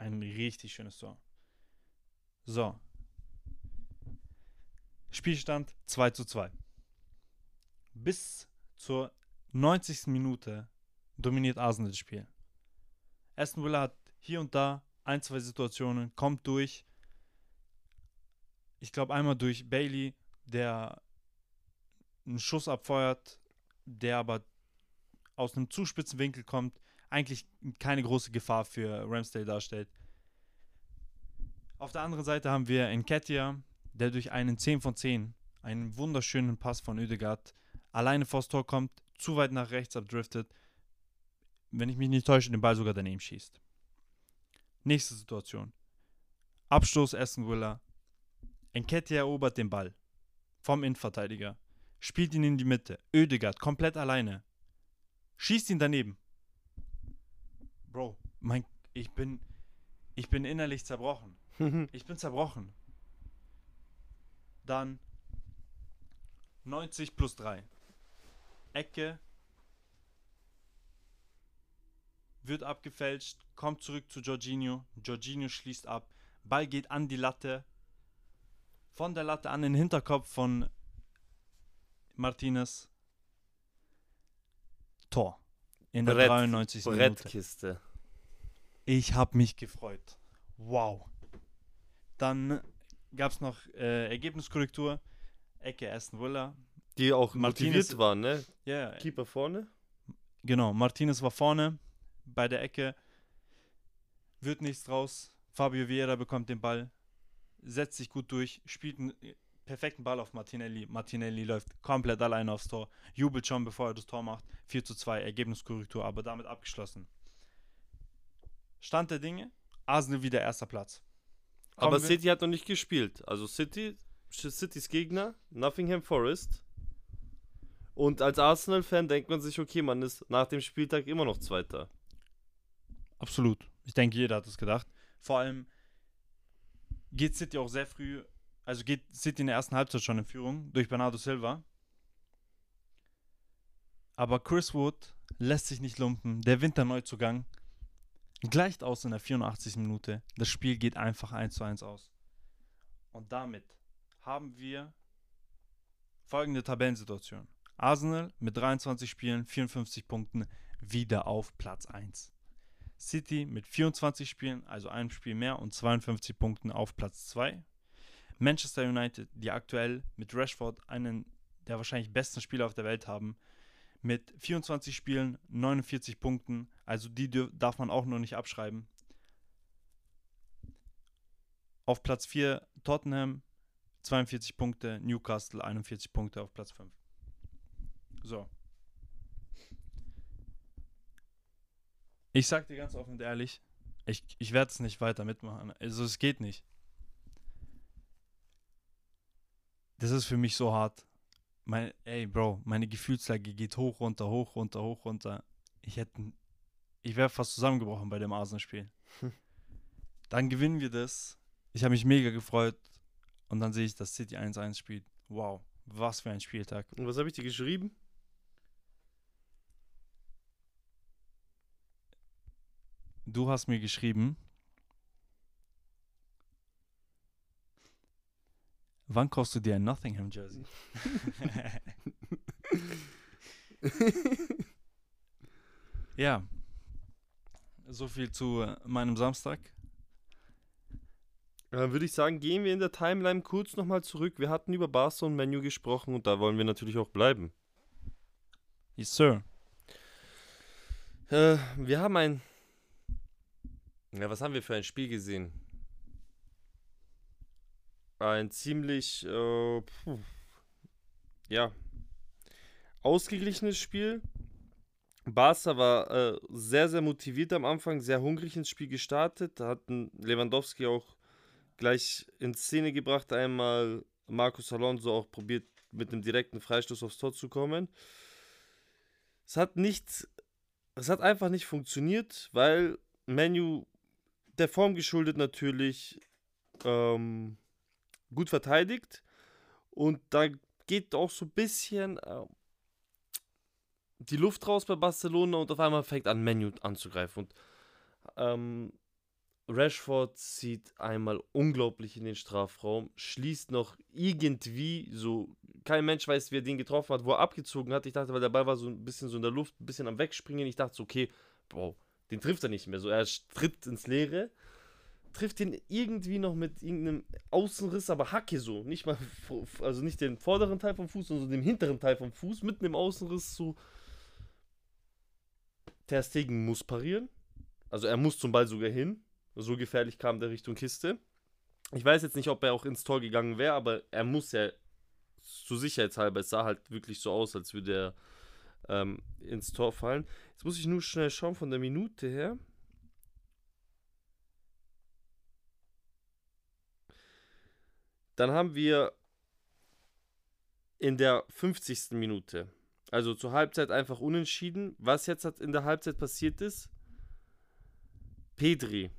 Ein richtig schönes Tor. So. Spielstand 2 zu 2. Bis zur 90. Minute dominiert Arsenal das Spiel. Aston Villa hat hier und da ein, zwei Situationen, kommt durch. Ich glaube einmal durch Bailey, der einen Schuss abfeuert, der aber aus einem zu spitzen Winkel kommt, eigentlich keine große Gefahr für Ramsdale darstellt. Auf der anderen Seite haben wir Enketia, der durch einen 10 von 10, einen wunderschönen Pass von Oedegaard, alleine vors Tor kommt, zu weit nach rechts abdriftet, wenn ich mich nicht täusche, den Ball sogar daneben schießt. Nächste Situation. Abstoß Aston Villa. Enketia erobert den Ball vom Innenverteidiger, spielt ihn in die Mitte. Oedegaard komplett alleine. Schießt ihn daneben. Bro, mein, ich bin, ich bin innerlich zerbrochen. Ich bin zerbrochen. Dann 90 plus 3. Ecke. Wird abgefälscht, kommt zurück zu Jorginho. Jorginho schließt ab. Ball geht an die Latte. Von der Latte an den Hinterkopf von Martinez. Tor. In der Brett- 93. Minute. Brettkiste. Ich habe mich gefreut. Wow. Dann gab es noch äh, Ergebniskorrektur. Ecke Aston Villa. Die auch Martinez- motiviert waren, ne? Ja, Keeper vorne. genau. Martinez war vorne bei der Ecke. Wird nichts draus. Fabio Vieira bekommt den Ball. Setzt sich gut durch. Spielt einen perfekten Ball auf Martinelli. Martinelli läuft komplett alleine aufs Tor. Jubelt schon, bevor er das Tor macht. 4 zu 2. Ergebniskorrektur, aber damit abgeschlossen. Stand der Dinge. Arsenal wieder erster Platz. Aber Kommen wir- City hat noch nicht gespielt. Also City, Citys Gegner, Nottingham Forest. Und als Arsenal-Fan denkt man sich, okay, man ist nach dem Spieltag immer noch Zweiter. Absolut. Ich denke, jeder hat es gedacht. Vor allem geht City auch sehr früh, also geht City in der ersten Halbzeit schon in Führung durch Bernardo Silva. Aber Chris Wood lässt sich nicht lumpen. Der Winterneuzugang gleicht aus in der 84. Minute. Das Spiel geht einfach 1 zu 1 aus. Und damit haben wir folgende Tabellensituation. Arsenal mit 23 Spielen, 54 Punkten, wieder auf Platz 1. City mit 24 Spielen, also einem Spiel mehr und 52 Punkten auf Platz 2. Manchester United, die aktuell mit Rashford einen der wahrscheinlich besten Spieler auf der Welt haben, mit 24 Spielen, 49 Punkten, also die darf man auch noch nicht abschreiben. Auf Platz 4 Tottenham, 42 Punkte, Newcastle 41 Punkte auf Platz 5. So. Ich sag dir ganz offen und ehrlich, ich, ich werde es nicht weiter mitmachen. Also es geht nicht. Das ist für mich so hart. Mein, ey, Bro, meine Gefühlslage geht hoch, runter, hoch, runter, hoch, runter. Ich hätte, ich wäre fast zusammengebrochen bei dem Arsenal-Spiel. Dann gewinnen wir das. Ich habe mich mega gefreut. Und dann sehe ich, dass City 1-1 spielt. Wow, was für ein Spieltag. Und was habe ich dir geschrieben? Du hast mir geschrieben. Wann kaufst du dir ein Nottingham Jersey? ja. So viel zu äh, meinem Samstag. Dann würde ich sagen, gehen wir in der Timeline kurz nochmal zurück. Wir hatten über Barca und Menu gesprochen und da wollen wir natürlich auch bleiben. Yes, sir. Äh, wir haben ein. Ja, was haben wir für ein Spiel gesehen? Ein ziemlich. Äh, puh, ja. Ausgeglichenes Spiel. Barca war äh, sehr, sehr motiviert am Anfang, sehr hungrig ins Spiel gestartet. Da hatten Lewandowski auch gleich in Szene gebracht. Einmal Marcos Alonso auch probiert, mit einem direkten Freistoß aufs Tor zu kommen. Es hat nicht, es hat einfach nicht funktioniert, weil Menu der Form geschuldet natürlich ähm, gut verteidigt und da geht auch so ein bisschen äh, die Luft raus bei Barcelona und auf einmal fängt an Menu anzugreifen und ähm, Rashford zieht einmal unglaublich in den Strafraum, schließt noch irgendwie so, kein Mensch weiß, wie er den getroffen hat, wo er abgezogen hat. Ich dachte, weil der Ball war so ein bisschen so in der Luft, ein bisschen am Wegspringen. Ich dachte so, okay, wow, den trifft er nicht mehr. So, er tritt ins Leere, trifft den irgendwie noch mit irgendeinem Außenriss, aber Hacke so. Nicht mal, also nicht den vorderen Teil vom Fuß, sondern den hinteren Teil vom Fuß, mitten im Außenriss so. Ter Stegen muss parieren. Also er muss zum Ball sogar hin so gefährlich kam der Richtung Kiste. Ich weiß jetzt nicht, ob er auch ins Tor gegangen wäre, aber er muss ja zu sicherheitshalber, es sah halt wirklich so aus, als würde er ähm, ins Tor fallen. Jetzt muss ich nur schnell schauen von der Minute her. Dann haben wir in der 50. Minute, also zur Halbzeit einfach unentschieden. Was jetzt in der Halbzeit passiert ist, Pedri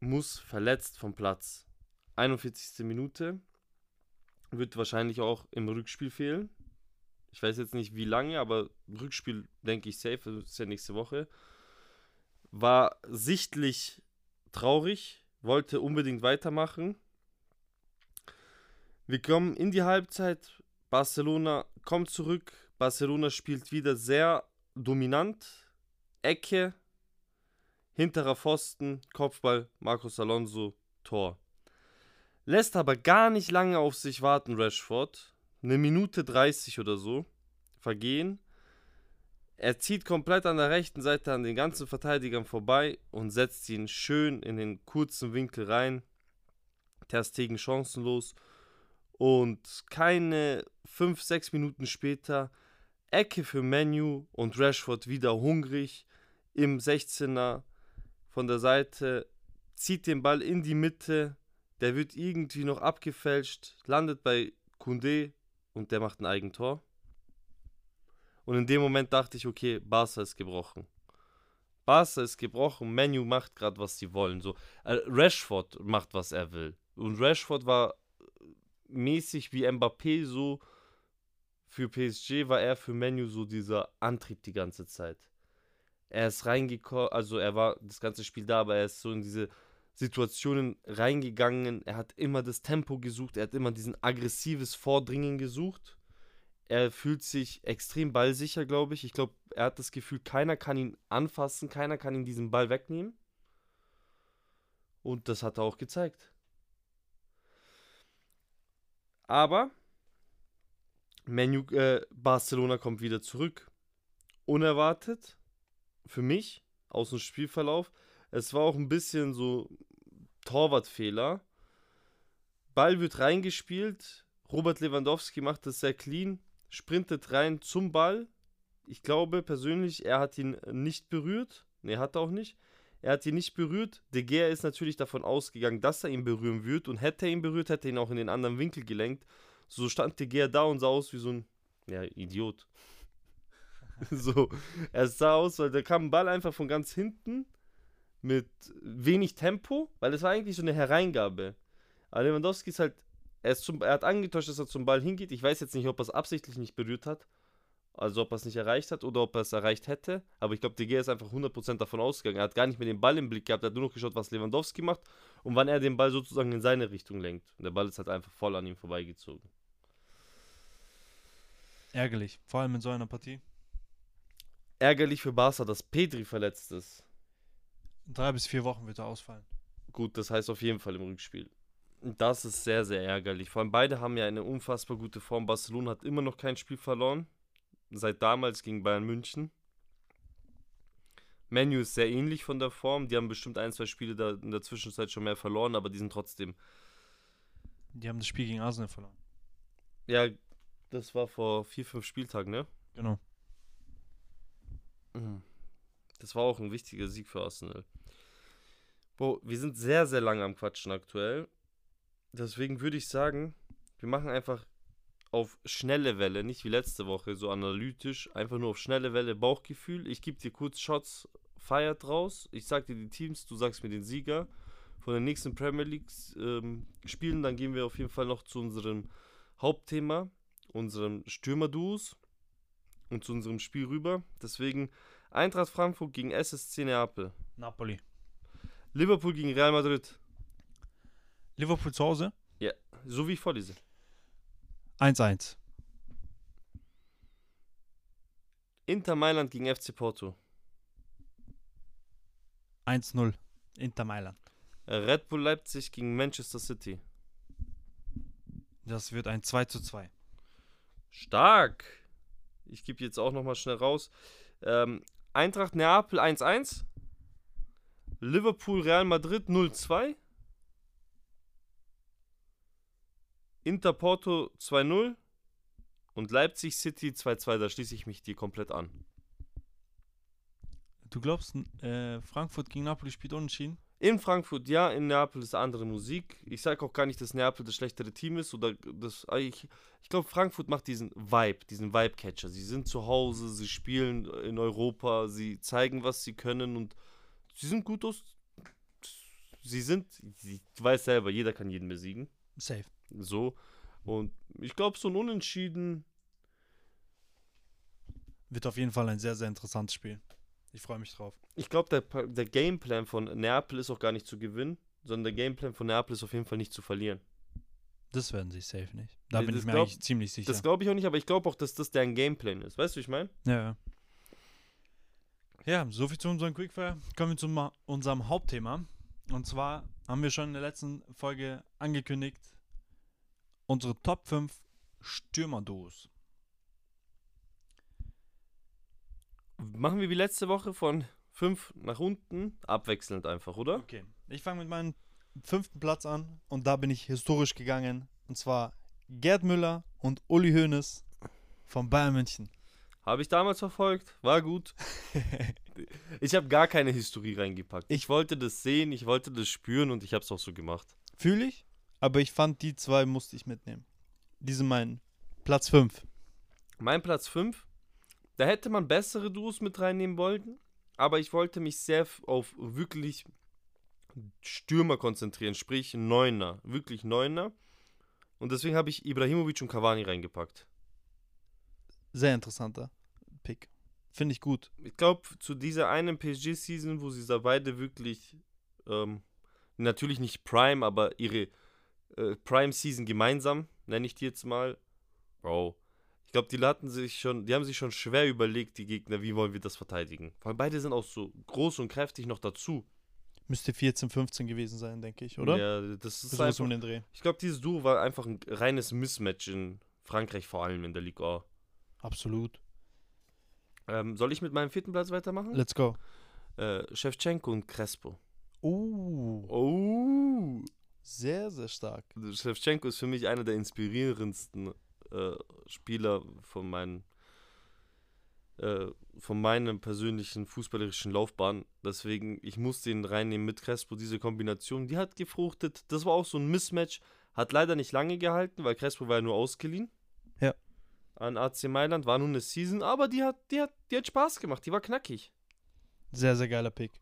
muss verletzt vom Platz. 41. Minute. Wird wahrscheinlich auch im Rückspiel fehlen. Ich weiß jetzt nicht wie lange, aber Rückspiel denke ich safe, das ist ja nächste Woche. War sichtlich traurig, wollte unbedingt weitermachen. Wir kommen in die Halbzeit. Barcelona kommt zurück. Barcelona spielt wieder sehr dominant. Ecke, hinterer Pfosten, Kopfball, Marcos Alonso, Tor. Lässt aber gar nicht lange auf sich warten, Rashford. Eine Minute 30 oder so vergehen. Er zieht komplett an der rechten Seite an den ganzen Verteidigern vorbei und setzt ihn schön in den kurzen Winkel rein. Ter Stegen chancenlos. Und keine 5-6 Minuten später Ecke für Menu und Rashford wieder hungrig im 16er von der Seite, zieht den Ball in die Mitte, der wird irgendwie noch abgefälscht, landet bei Kunde und der macht ein Eigentor. Und in dem Moment dachte ich, okay, Barca ist gebrochen. Barca ist gebrochen, Menu macht gerade, was sie wollen. So, äh, Rashford macht, was er will. Und Rashford war mäßig wie Mbappé so für PSG war er für Menu so dieser Antrieb die ganze Zeit er ist reingekommen, also er war das ganze Spiel da, aber er ist so in diese Situationen reingegangen. Er hat immer das Tempo gesucht, er hat immer diesen aggressives Vordringen gesucht. Er fühlt sich extrem ballsicher, glaube ich. Ich glaube, er hat das Gefühl, keiner kann ihn anfassen, keiner kann ihn diesen Ball wegnehmen. Und das hat er auch gezeigt. Aber Menu, äh, Barcelona kommt wieder zurück. Unerwartet für mich aus dem Spielverlauf. Es war auch ein bisschen so Torwartfehler. Ball wird reingespielt. Robert Lewandowski macht das sehr clean, sprintet rein zum Ball. Ich glaube persönlich, er hat ihn nicht berührt. Ne, hat er auch nicht. Er hat ihn nicht berührt. De Gea ist natürlich davon ausgegangen, dass er ihn berühren wird. Und hätte er ihn berührt, hätte er ihn auch in den anderen Winkel gelenkt. So stand De Gea da und sah aus wie so ein ja, Idiot. so, er sah aus, weil da kam ein Ball einfach von ganz hinten mit wenig Tempo, weil es war eigentlich so eine Hereingabe. Aber Lewandowski ist halt, er, ist zum, er hat angetäuscht, dass er zum Ball hingeht. Ich weiß jetzt nicht, ob er es absichtlich nicht berührt hat, also ob er es nicht erreicht hat oder ob er es erreicht hätte. Aber ich glaube, De Gea ist einfach 100% davon ausgegangen. Er hat gar nicht mehr den Ball im Blick gehabt, er hat nur noch geschaut, was Lewandowski macht und wann er den Ball sozusagen in seine Richtung lenkt. Und der Ball ist halt einfach voll an ihm vorbeigezogen. Ärgerlich, vor allem in so einer Partie ärgerlich für Barca, dass Pedri verletzt ist. drei bis vier Wochen wird er ausfallen. gut, das heißt auf jeden Fall im Rückspiel. Das ist sehr, sehr ärgerlich. Vor allem beide haben ja eine unfassbar gute Form. Barcelona hat immer noch kein Spiel verloren. Seit damals gegen Bayern München. Menu ist sehr ähnlich von der Form. Die haben bestimmt ein, zwei Spiele da in der Zwischenzeit schon mehr verloren, aber die sind trotzdem. Die haben das Spiel gegen Arsenal verloren. Ja, das war vor vier, fünf Spieltagen, ne? Genau. Mhm. Das war auch ein wichtiger Sieg für Arsenal. Bro, wir sind sehr, sehr lange am Quatschen aktuell. Deswegen würde ich sagen, wir machen einfach auf schnelle Welle, nicht wie letzte Woche, so analytisch, einfach nur auf schnelle Welle, Bauchgefühl. Ich gebe dir kurz Shots, feiert raus. Ich sag dir die Teams, du sagst mir den Sieger von den nächsten Premier League ähm, Spielen. Dann gehen wir auf jeden Fall noch zu unserem Hauptthema, unserem Stürmerduos und zu unserem Spiel rüber. Deswegen Eintracht Frankfurt gegen SSC Neapel. Napoli. Liverpool gegen Real Madrid. Liverpool zu Hause. So wie ich vorlese. 1-1. Inter Mailand gegen FC Porto. 1-0. Inter Mailand. Red Bull Leipzig gegen Manchester City. Das wird ein 2 zu 2. Stark. Ich gebe jetzt auch nochmal schnell raus. Ähm, Eintracht Neapel 1-1. Liverpool Real Madrid 0-2. Inter Porto 2-0. Und Leipzig City 2-2. Da schließe ich mich dir komplett an. Du glaubst, äh, Frankfurt gegen Napoli spielt unentschieden? In Frankfurt, ja, in Neapel ist andere Musik. Ich sage auch gar nicht, dass Neapel das schlechtere Team ist. Oder das, ah, ich ich glaube, Frankfurt macht diesen Vibe, diesen Vibe-Catcher. Sie sind zu Hause, sie spielen in Europa, sie zeigen, was sie können und sie sind gut aus. Sie sind, sie, du weißt selber, jeder kann jeden besiegen. Safe. So. Und ich glaube, so ein Unentschieden. Wird auf jeden Fall ein sehr, sehr interessantes Spiel. Ich freue mich drauf. Ich glaube, der, der Gameplan von Neapel ist auch gar nicht zu gewinnen, sondern der Gameplan von Neapel ist auf jeden Fall nicht zu verlieren. Das werden sie safe nicht. Da Nee, bin ich mir glaub- eigentlich ziemlich sicher. Das glaube ich auch nicht, aber ich glaube auch, dass das deren Gameplan ist. Weißt du, wie ich meine? Ja, ja. Ja, soviel zu unserem Quickfire. Kommen wir zu unserem Hauptthema. Und zwar haben wir schon in der letzten Folge angekündigt, unsere Top 5 Stürmerduos. Machen wir wie letzte Woche von 5 nach unten, abwechselnd einfach, oder? Okay. Ich fange mit meinem fünften Platz an und da bin ich historisch gegangen. Und zwar Gerd Müller und Uli Hoeneß von Bayern München. Habe ich damals verfolgt, war gut. Ich habe gar keine Historie reingepackt. Ich wollte das sehen, ich wollte das spüren und ich habe es auch so gemacht. Fühle ich, aber ich fand, die zwei musste ich mitnehmen. Die sind mein Platz 5. Mein Platz 5, da hätte man bessere Duos mit reinnehmen wollen, aber ich wollte mich sehr auf wirklich Stürmer konzentrieren, sprich Neuner, wirklich Neuner. Und deswegen habe ich Ibrahimovic und Cavani reingepackt. Sehr interessanter Pick. Finde ich gut. Ich glaube, zu dieser einen PSG-Season, wo sie da beide wirklich, ähm, natürlich nicht Prime, aber ihre äh, Prime-Season gemeinsam, nenne ich die jetzt mal. Bro. Ich glaube, die hatten sich schon, die haben sich schon schwer überlegt, die Gegner, wie wollen wir das verteidigen. Weil beide sind auch so groß und kräftig noch dazu. Müsste 14, 15 gewesen sein, denke ich, oder? Ja, das ist einfach, um den Dreh. ich glaube, dieses Duo war einfach ein reines Mismatch in Frankreich, vor allem in der Ligue A. Absolut. Ähm, soll ich mit meinem vierten Platz weitermachen? Let's go. Äh, Shevchenko und Crespo. Uh, Oh. Sehr, sehr stark. Shevchenko ist für mich einer der inspirierendsten äh, Spieler von meinen äh, von meinem persönlichen fußballerischen Laufbahn. Deswegen, ich muss den reinnehmen mit Crespo. Diese Kombination, die hat gefruchtet. Das war auch so ein Mismatch. Hat leider nicht lange gehalten, weil Crespo war ja nur ausgeliehen. Ja. An AC Mailand war nur eine Season, aber die hat, die hat, die hat Spaß gemacht. Die war knackig. Sehr, sehr geiler Pick.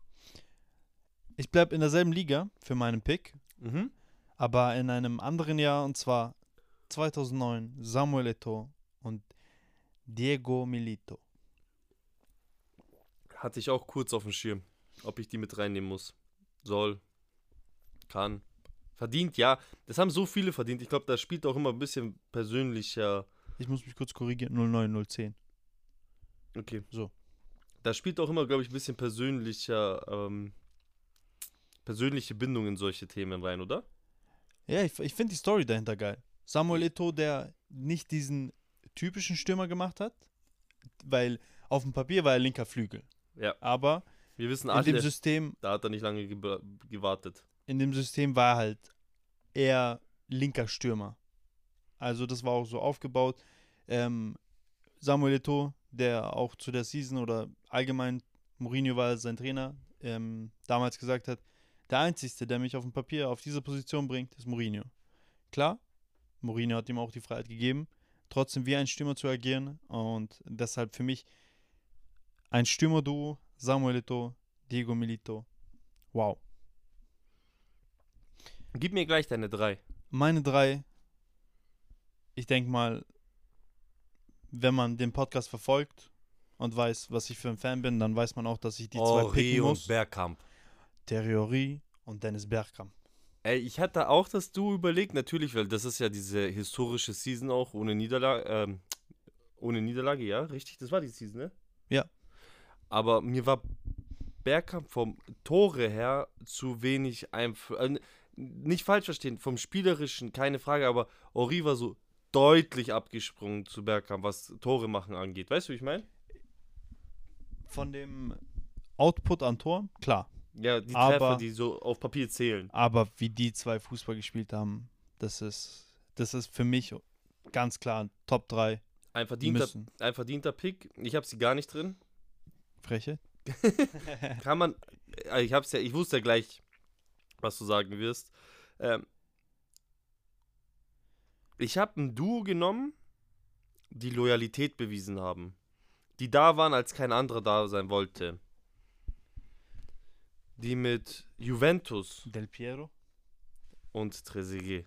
Ich bleibe in derselben Liga für meinen Pick, Mhm. aber in einem anderen Jahr und zwar 2009 Samuel Eto'o und Diego Milito. Hatte ich auch kurz auf dem Schirm, ob ich die mit reinnehmen muss. Soll. Kann. Verdient, ja. Das haben so viele verdient. Ich glaube, da spielt auch immer ein bisschen persönlicher. Ich muss mich kurz korrigieren, 09, 010. Okay. So. Da spielt auch immer, glaube ich, ein bisschen persönlicher, ähm, persönliche Bindung in solche Themen rein, oder? Ja, ich, ich finde die Story dahinter geil. Samuel Eto'o, der nicht diesen typischen Stürmer gemacht hat, weil auf dem Papier war er linker Flügel. Ja. Aber Wir wissen in dem alle, System, da hat er nicht lange ge gewartet. in dem System war er halt eher linker Stürmer. Also das war auch so aufgebaut. Ähm, Samuel Eto'o, der auch zu der Season oder allgemein Mourinho war sein Trainer, ähm, damals gesagt hat, der Einzige, der mich auf dem Papier auf diese Position bringt, ist Mourinho. Klar, Mourinho hat ihm auch die Freiheit gegeben, trotzdem wie ein Stürmer zu agieren und deshalb für mich ein Stürmerduo, Samuel Eto'o, Diego Milito. Wow. Gib mir gleich deine drei. Meine drei, ich denke mal, wenn man den Podcast verfolgt und weiß, was ich für ein Fan bin, dann weiß man auch, dass ich die zwei picken muss. Bergkamp. Thierry und Dennis Bergkamp. Ey, ich hatte auch das Du überlegt, natürlich, weil das ist ja diese historische Season auch ohne Niederlage. Ähm, ohne Niederlage, ja, richtig, das war die Season, ne? Ja. Aber mir war Bergkamp vom Tore her zu wenig einfach. Äh, nicht falsch verstehen, vom Spielerischen keine Frage, aber Ori war so deutlich abgesprungen zu Bergkamp, was Tore machen angeht. Weißt du, wie ich meine? Von dem Output an Tor, klar. Ja, die Aber- Treffer, die so auf Papier zählen. Aber wie die zwei Fußball gespielt haben, das ist, das ist für mich ganz klar Top 3 Ein verdienter, müssen. ein verdienter Pick. Ich habe sie gar nicht drin. Freche. Kann man. äh, Ich hab's ja, ich wusste ja gleich, was du sagen wirst. Ähm, ich habe ein Duo genommen, die Loyalität bewiesen haben. Die da waren, als kein anderer da sein wollte. Die mit Juventus Del Piero. und Trezeguet.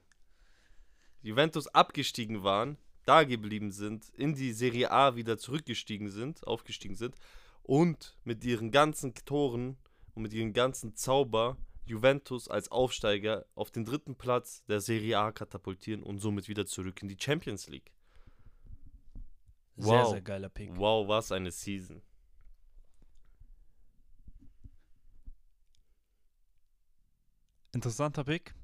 Juventus abgestiegen waren, da geblieben sind, in die Serie A wieder zurückgestiegen sind, aufgestiegen sind und mit ihren ganzen Toren und mit ihren ganzen Zauber Juventus als Aufsteiger auf den dritten Platz der Serie A katapultieren und somit wieder zurück in die Champions League. Sehr, Wow. sehr geiler Pick. Wow, was eine Season. Interessanter Pick.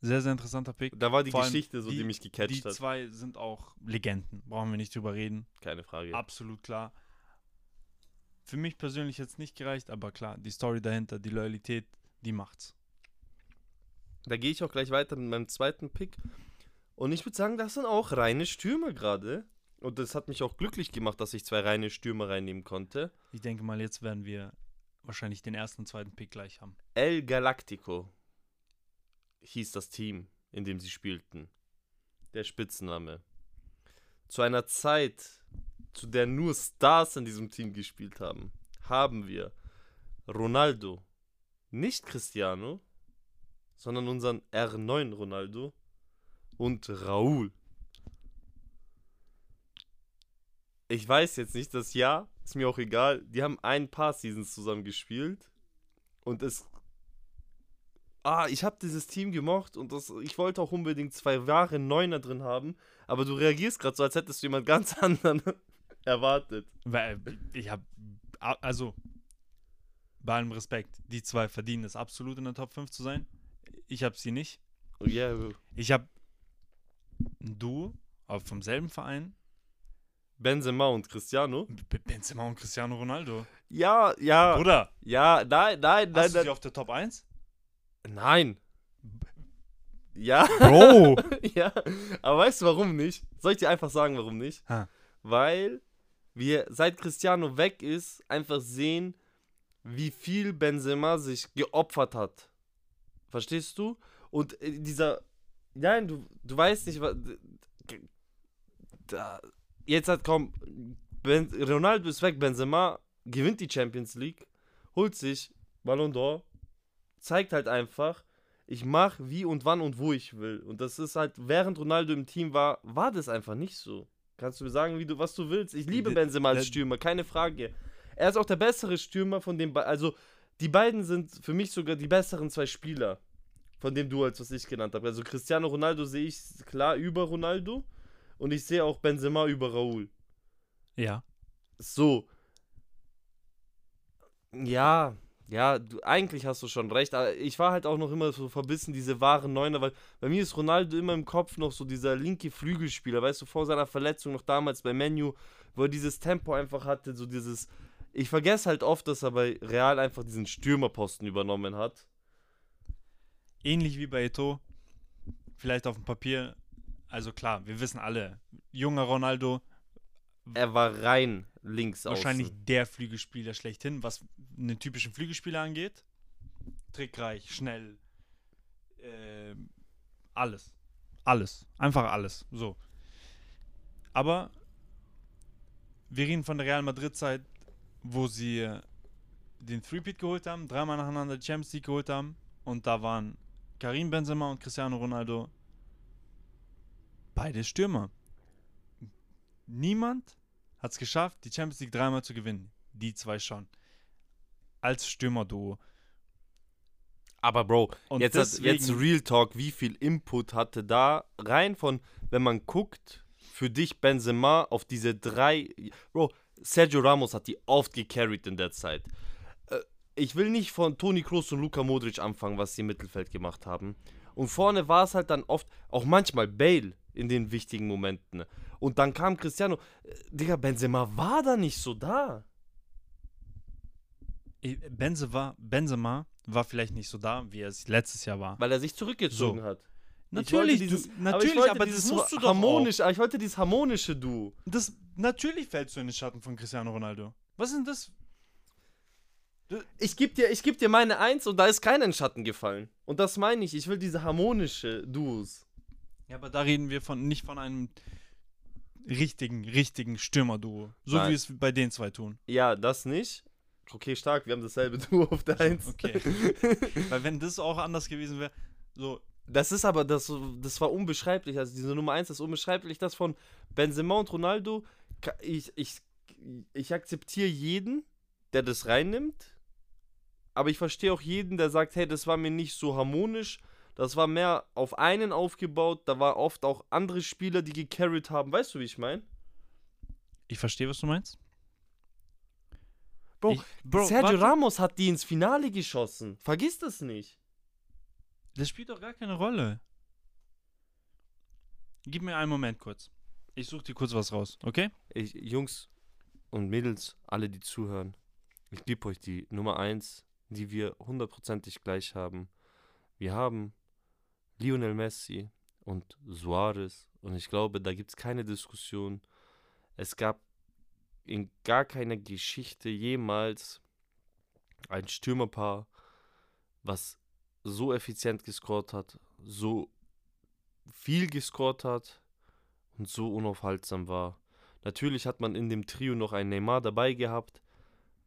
Sehr, sehr interessanter Pick. Da war die Vor Geschichte so, die, die- mich Die gecatcht hat. zwei sind auch Legenden. Brauchen wir nicht drüber reden. Keine Frage. Absolut klar. Für mich persönlich jetzt nicht gereicht, aber klar, die Story dahinter, die Loyalität, die macht's. Da gehe ich auch gleich weiter mit meinem zweiten Pick. Und ich würde sagen, das sind auch reine Stürmer gerade. Und das hat mich auch glücklich gemacht, dass ich zwei reine Stürmer reinnehmen konnte. Ich denke mal, jetzt werden wir wahrscheinlich den ersten und zweiten Pick gleich haben. El Galactico hieß das Team, in dem sie spielten. Der Spitzname. Zu einer Zeit, zu der nur Stars in diesem Team gespielt haben, haben wir Ronaldo, nicht Cristiano, sondern unseren R9 Ronaldo und Raúl. Ich weiß jetzt nicht das Jahr, ist mir auch egal. Die haben ein paar Seasons zusammen gespielt und es Ah, ich habe dieses Team gemocht und das, ich wollte auch unbedingt zwei wahre Neuner drin haben, aber du reagierst gerade so, als hättest du jemand ganz anderen erwartet. Weil ich habe, also, bei allem Respekt, die zwei verdienen es absolut in der Top 5 zu sein. Ich habe sie nicht. Oh, yeah. Ich habe Duo, aber vom selben Verein, Benzema und Cristiano. B- Benzema und Cristiano Ronaldo. Ja, ja, Bruder, ja, nein, nein, nein, hast du sie auf der Top 1? Nein. Ja, Bro! ja, aber weißt du warum nicht? Soll ich dir einfach sagen, warum nicht? Ha. Weil wir seit Cristiano weg ist, einfach sehen, wie viel Benzema sich geopfert hat. Verstehst du? Und äh, dieser. Nein, du, du weißt nicht, was. Da, jetzt hat kaum. Ben, Ronaldo ist weg, Benzema gewinnt die Champions League, holt sich Ballon d'Or, zeigt halt einfach, ich mache wie und wann und wo ich will. Und das ist halt, während Ronaldo im Team war, war das einfach nicht so. Kannst du mir sagen, wie du, was du willst? Ich liebe Benzema als Stürmer, keine Frage. Er ist auch der bessere Stürmer von den beiden. Also, die beiden sind für mich sogar die besseren zwei Spieler von dem Duo, als was ich genannt habe. Also, Cristiano Ronaldo sehe ich klar über Ronaldo und ich sehe auch Benzema über Raúl. Ja. So. Ja, Ja, du, eigentlich hast du schon recht, aber ich war halt auch noch immer so verbissen, diese wahren Neuner, weil bei mir ist Ronaldo immer im Kopf noch so dieser linke Flügelspieler, weißt du, vor seiner Verletzung noch damals bei Menu, wo er dieses Tempo einfach hatte, so dieses. Ich vergesse halt oft, dass er bei Real einfach diesen Stürmerposten übernommen hat. Ähnlich wie bei Eto. Vielleicht auf dem Papier. Also klar, wir wissen alle, junger Ronaldo, Er war rein links wahrscheinlich außen. der Flügelspieler schlechthin, was einen typischen Flügelspieler angeht. Trickreich, schnell. Äh, alles. Alles. Einfach alles. So. Aber wir reden von der Real Madrid-Zeit, wo sie den Threepeat geholt haben, dreimal nacheinander die Champions League geholt haben. Und da waren Karim Benzema und Cristiano Ronaldo beide Stürmer. Niemand hat es geschafft, die Champions League dreimal zu gewinnen. Die zwei schon. Als Stürmerduo. Aber Bro, Und jetzt, hat, jetzt deswegen- Real Talk, wie viel Input hatte da rein von, wenn man guckt, für dich Benzema auf diese drei. Bro, Sergio Ramos hat die oft gecarried in der Zeit. Äh, Ich will nicht von Toni Kroos und Luka Modric anfangen, was sie im Mittelfeld gemacht haben. Und vorne war es halt dann oft, auch manchmal Bale in den wichtigen Momenten. Und dann kam Cristiano. Äh, Digga, Benzema war da nicht so da. Benzema, Benzema war vielleicht nicht so da, wie er es letztes Jahr war. Weil er sich zurückgezogen hat. Ich wollte Natürlich, dieses- du, aber ich natürlich, wollte aber, dieses das musst du doch harmonisch, aber ich wollte dieses harmonische Du. auch. Das, natürlich fällst du in den Schatten von Cristiano Ronaldo. Was ist denn das? Ich geb dir, ich geb dir meine Eins und da ist kein in Schatten gefallen. Und das meine ich. Ich will diese harmonische Duos. Ja, aber da reden wir von nicht von einem richtigen, richtigen Stürmerduo. So Nein. wie es bei den zwei tun. Ja, das nicht. Okay, stark. Wir haben dasselbe Duo auf der Eins. Okay. Weil wenn das auch anders gewesen wäre, so, Das ist aber, das, das war unbeschreiblich. Also diese Nummer 1 ist unbeschreiblich. Das von Benzema und Ronaldo. Ich, ich, ich akzeptiere jeden, der das reinnimmt. Aber ich verstehe auch jeden, der sagt, hey, das war mir nicht so harmonisch. Das war mehr auf einen aufgebaut. Da war oft auch andere Spieler, die gecarried haben. Weißt du, wie ich meine? ich verstehe, was du meinst. Bro, ich, Bro Sergio warte, Ramos hat die ins Finale geschossen. Vergiss das nicht. das spielt doch gar keine Rolle. Gib mir einen Moment kurz. Ich suche dir kurz was raus, okay? Ich, Jungs und Mädels, alle, die zuhören, ich gebe euch die Nummer 1, die wir hundertprozentig gleich haben. Wir haben Lionel Messi und Suarez und ich glaube, da gibt es keine Diskussion. Es gab in gar keiner Geschichte jemals ein Stürmerpaar, was so effizient gescored hat, so viel gescored hat und so unaufhaltsam war. Natürlich hat man in dem Trio noch einen Neymar dabei gehabt,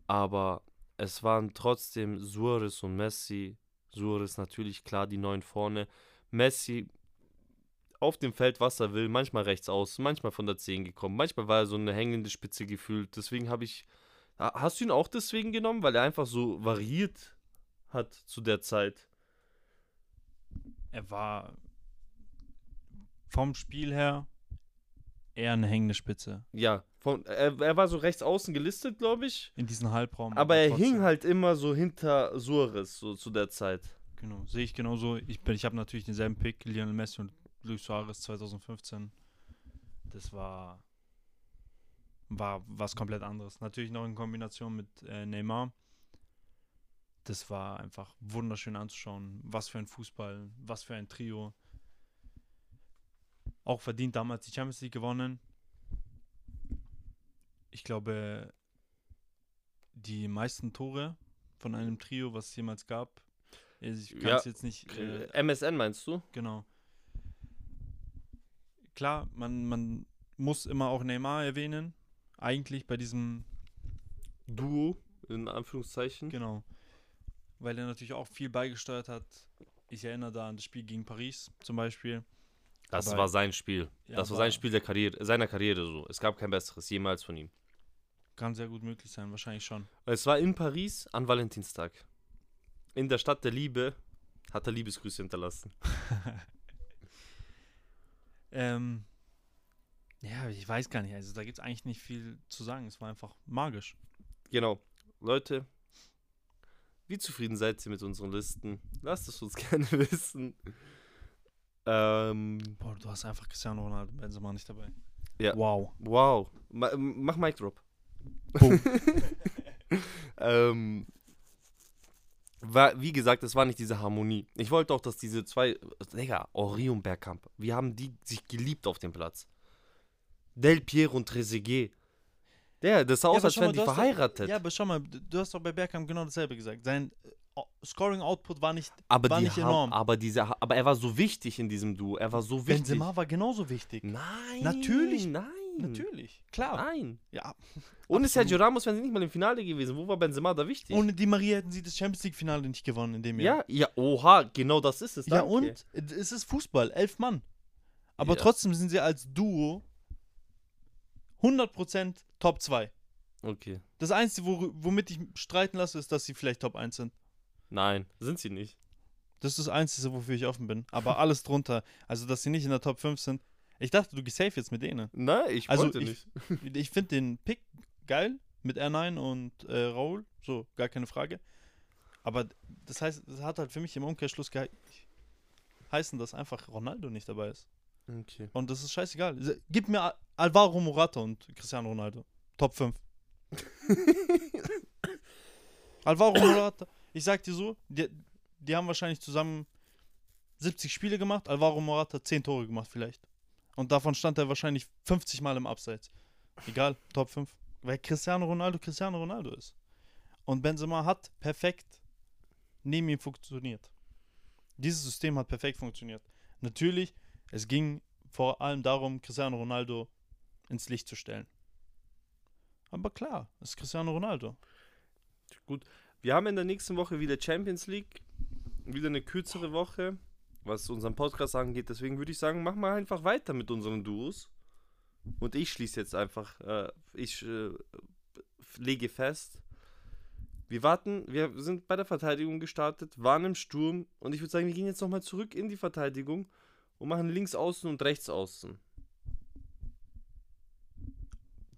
aber es waren trotzdem Suarez und Messi. Suarez natürlich klar die neun vorne. Messi auf dem Feld, was er will, manchmal rechts aus, manchmal von der 10 gekommen, manchmal war er so eine hängende Spitze gefühlt. Deswegen habe ich. Ha- Hast du ihn auch deswegen genommen, weil er einfach so variiert hat zu der Zeit? Er war vom Spiel her eher eine hängende Spitze. Ja, von, er, er war so rechts außen gelistet, glaube ich. In diesem Halbraum. Aber er trotzdem. hing halt immer so hinter Suarez, so zu der Zeit. Genau, sehe ich genauso. Ich, ich habe natürlich denselben Pick, Lionel Messi und Luis Suarez 2015. Das war, war was komplett anderes. Natürlich noch in Kombination mit äh, Neymar. Das war einfach wunderschön anzuschauen. Was für ein Fußball, was für ein Trio. Auch verdient damals die Champions League gewonnen. Ich glaube, die meisten Tore von einem Trio, was es jemals gab. Also Ich kann Ja, es jetzt nicht. Äh, MSN meinst du? Genau. Klar, man, man muss immer auch Neymar erwähnen. Eigentlich bei diesem, Duo, in Anführungszeichen. genau. Weil er natürlich auch viel beigesteuert hat. Ich erinnere da an das Spiel gegen Paris zum Beispiel. Das Aber- war sein Spiel. Ja, das war sein Spiel der Karriere, seiner Karriere so. Es gab kein besseres jemals von ihm. Kann sehr gut möglich sein, wahrscheinlich schon. Es war in Paris an Valentinstag. In der Stadt der Liebe hat er Liebesgrüße hinterlassen. Ähm, ja, ich weiß gar nicht. Also da gibt es eigentlich nicht viel zu sagen. Es war einfach magisch. Genau. Leute, Wie zufrieden seid ihr mit unseren Listen? Lasst es uns gerne wissen. Ähm, Boah, du hast einfach Cristiano Ronaldo Benzema nicht dabei. Ja. Wow. wow. Ma mach Mic Drop. Boom. ähm, war, wie gesagt, es war nicht diese Harmonie. Ich wollte auch, dass diese zwei, Digga, Ori und Bergkamp, wir haben die sich geliebt auf dem Platz. Del Piero und Trezeguet. Der, das sah aus, aber als wären die doch- verheiratet. Ja, aber schau mal, du hast doch bei Bergkamp genau dasselbe gesagt. Sein äh, Scoring-Output war nicht. aber, war nicht haben- enorm. aber, diese, aber er war so wichtig in diesem Duo. Er war so wichtig. Benzema war genauso wichtig. Nein. Natürlich. Nein. Natürlich, klar. Nein. Ja. Ohne. Sergio Ramos wären sie nicht mal im Finale gewesen. Wo war Benzema da wichtig? Ohne Di Maria hätten sie das Champions League-Finale nicht gewonnen in dem Jahr. ja, ja, oha, genau das ist es. Ja, danke. und es ist Fußball, elf Mann. Aber Ja. trotzdem sind sie als Duo 100% Top 2. Okay. Das Einzige, womit ich streiten lasse, ist, dass sie vielleicht Top 1 sind. Nein, sind sie nicht. Das ist das Einzige, wofür ich offen bin. Aber alles drunter, also dass sie nicht in der Top 5 sind. Ich dachte, du gehst safe jetzt mit denen. Nein, ich Also wollte ich- nicht. Ich finde den Pick geil mit R9 und äh, Raul, so, gar keine Frage. Aber das heißt, das hat halt für mich im Umkehrschluss gehe heißen, dass einfach Ronaldo nicht dabei ist. Okay. Und das ist scheißegal. Gib mir Al- Alvaro Morata und Cristiano Ronaldo. Top 5. Alvaro Morata, ich sag dir so, die, die haben wahrscheinlich zusammen 70 Spiele gemacht. Alvaro Morata 10 Tore gemacht vielleicht. Und davon stand er wahrscheinlich 50 Mal im Abseits. Egal, Top 5. Weil Cristiano Ronaldo Cristiano Ronaldo ist. Und Benzema hat perfekt neben ihm funktioniert. Dieses System hat perfekt funktioniert. Natürlich, es ging vor allem darum, Cristiano Ronaldo ins Licht zu stellen. Aber klar, es ist Cristiano Ronaldo. Wir haben in der nächsten Woche wieder Champions League. Wieder eine kürzere Woche, was unseren Podcast angeht. Deswegen würde ich sagen, machen wir einfach weiter mit unseren Duos. Und ich schließe jetzt einfach, äh, ich äh, lege fest, wir warten, wir sind bei der Verteidigung gestartet, waren im Sturm und ich würde sagen, wir gehen jetzt nochmal zurück in die Verteidigung und machen links außen und rechts außen.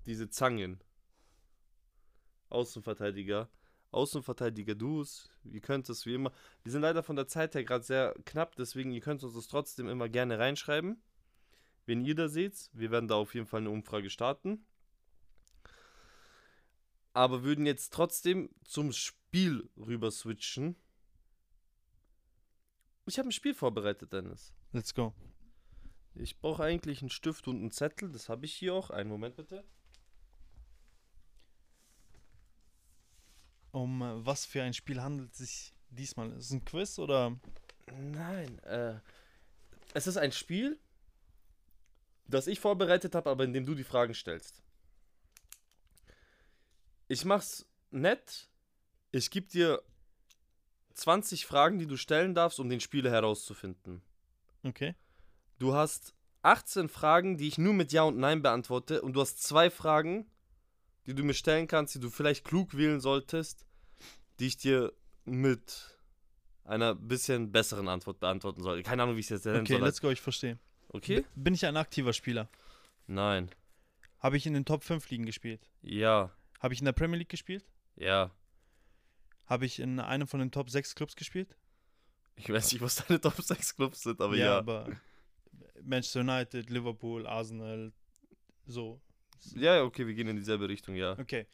Diese Zangen. Außenverteidiger. Außenverteidiger Duos. Ihr könnt es wie immer. Wir sind leider von der Zeit her gerade sehr knapp, deswegen ihr könnt uns das trotzdem immer gerne reinschreiben. Wenn ihr da seht, wir werden da auf jeden Fall eine Umfrage starten. Aber würden jetzt trotzdem zum Spiel rüber switchen. Ich habe ein Spiel vorbereitet, Dennis. Let's go. Ich brauche eigentlich einen Stift und einen Zettel. Das habe ich hier auch. Einen Moment bitte. Um äh, was für ein Spiel handelt es sich diesmal? Ist es ein Quiz oder? Nein, äh, es ist ein Spiel, das ich vorbereitet habe, aber in dem du die Fragen stellst. Ich mach's nett. Ich gebe dir 20 Fragen, die du stellen darfst, um den Spieler herauszufinden. Okay. Du hast 18 Fragen, die ich nur mit Ja und Nein beantworte, und du hast zwei Fragen, die du mir stellen kannst, die du vielleicht klug wählen solltest, die ich dir mit einer bisschen besseren Antwort beantworten soll. Keine Ahnung, wie ich es jetzt nennen Okay, soll. let's go, ich verstehe. Okay? Bin ich ein aktiver Spieler? Nein. Habe ich in den Top 5 Ligen gespielt? Ja. Habe ich in der Premier League gespielt? Ja. Habe ich in einem von den Top 6 Clubs gespielt? Ich weiß nicht, was deine Top 6 Clubs sind, aber ja. aber Manchester United, Liverpool, Arsenal, so. Ja, okay, wir gehen in dieselbe Richtung, ja. Okay.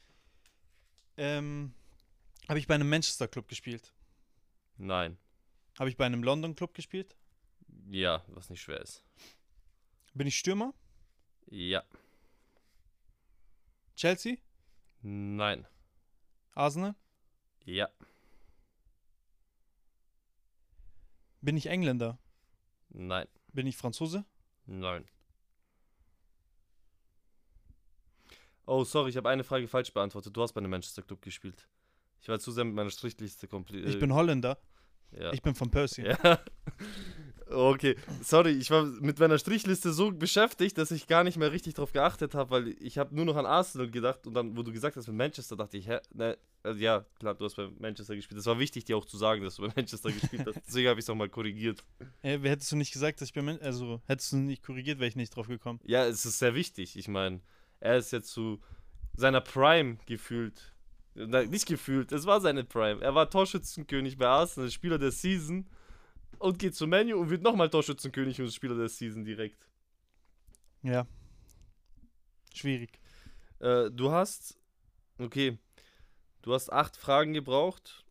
Ähm, habe ich bei einem Manchester Club gespielt? Nein. Habe ich bei einem London Club gespielt? Ja, was nicht schwer ist. Bin ich Stürmer? Ja. Chelsea? Nein. Arsenal? Ja. Bin ich Engländer? Nein. Bin ich Franzose? Nein. Oh, sorry, ich habe eine Frage falsch beantwortet. Du hast bei einem Manchester Club gespielt. Ich war zu sehr mit meiner Strichliste komplett. Ich bin Holländer. Ja. Ich bin von Percy. ja. Okay, sorry, ich war mit meiner Strichliste so beschäftigt, dass ich gar nicht mehr richtig drauf geachtet habe, weil ich habe nur noch an Arsenal gedacht und dann, wo du gesagt hast mit Manchester, dachte ich, hä, ne, also ja, klar, du hast bei Manchester gespielt. Das war wichtig, dir auch zu sagen, dass du bei Manchester gespielt hast. Deswegen habe ich es nochmal korrigiert. Äh, wer hättest du nicht gesagt, dass ich bei Man also hättest du nicht korrigiert, wäre ich nicht drauf gekommen. Ja, es ist sehr wichtig. Ich meine, er ist jetzt zu seiner Prime gefühlt nicht gefühlt, es war seine Prime. Er war Torschützenkönig bei Arsenal, Spieler der Season und geht zu Menu und wird nochmal Torschützenkönig und Spieler der Season direkt. Ja. Schwierig. Äh, du hast, okay, du hast acht Fragen gebraucht.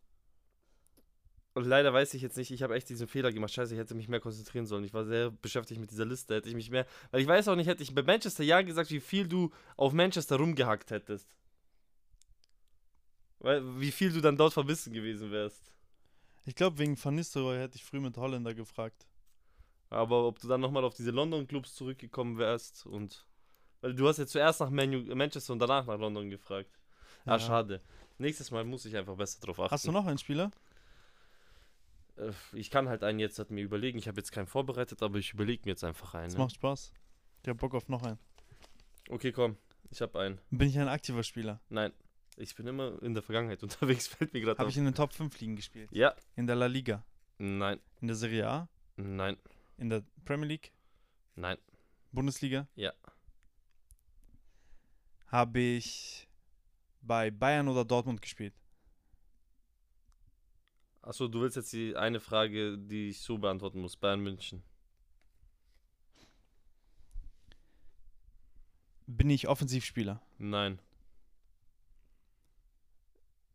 Und leider weiß ich jetzt nicht, ich habe echt diesen Fehler gemacht. Scheiße, ich hätte mich mehr konzentrieren sollen. Ich war sehr beschäftigt mit dieser Liste. Hätte ich mich mehr. Weil ich weiß auch nicht, hätte ich bei Manchester ja gesagt, wie viel du auf Manchester rumgehackt hättest. Weil, wie viel du dann dort verbissen gewesen wärst. Ich glaube, wegen Van Nistelrooy hätte ich früh mit Holländer gefragt. Aber ob du dann nochmal auf diese London-Clubs zurückgekommen wärst und. Weil du hast ja zuerst nach Manu Manchester und danach nach London gefragt. Ah, Ja. schade. Nächstes Mal muss ich einfach besser drauf achten. Hast du noch einen Spieler? Äh, Ich kann halt einen jetzt halt mir überlegen. Ich habe jetzt keinen vorbereitet, aber ich überlege mir jetzt einfach einen. Das Ne? macht Spaß. Ich hab Bock auf noch einen. Okay, komm. Ich habe einen. Bin ich ein aktiver Spieler? Nein. Ich bin immer in der Vergangenheit unterwegs, fällt mir gerade Habe auf. ich in den Top 5 Ligen gespielt? Ja. In der La Liga? Nein. In der Serie A? Nein. In der Premier League? Nein. Bundesliga? Ja. Habe ich bei Bayern oder Dortmund gespielt? Achso, du willst jetzt die eine Frage, die ich so beantworten muss. Bayern München. Bin ich Offensivspieler? Nein.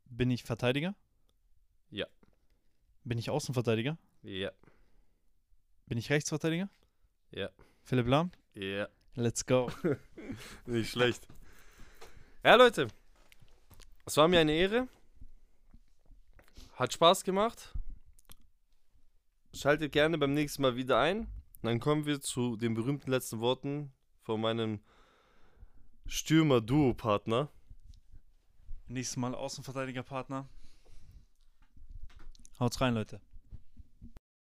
Bin ich Verteidiger? Ja. Bin ich Außenverteidiger? Ja. Bin ich Rechtsverteidiger? Ja. Philipp Lahm? Ja. Let's go. Nicht schlecht. Ja, Leute. Es war mir eine Ehre. Hat Spaß gemacht. Schaltet gerne beim nächsten Mal wieder ein. Dann kommen wir zu den berühmten letzten Worten von meinem Stürmer-Duo-Partner. Nächstes Mal Außenverteidigerpartner. Haut's rein, Leute.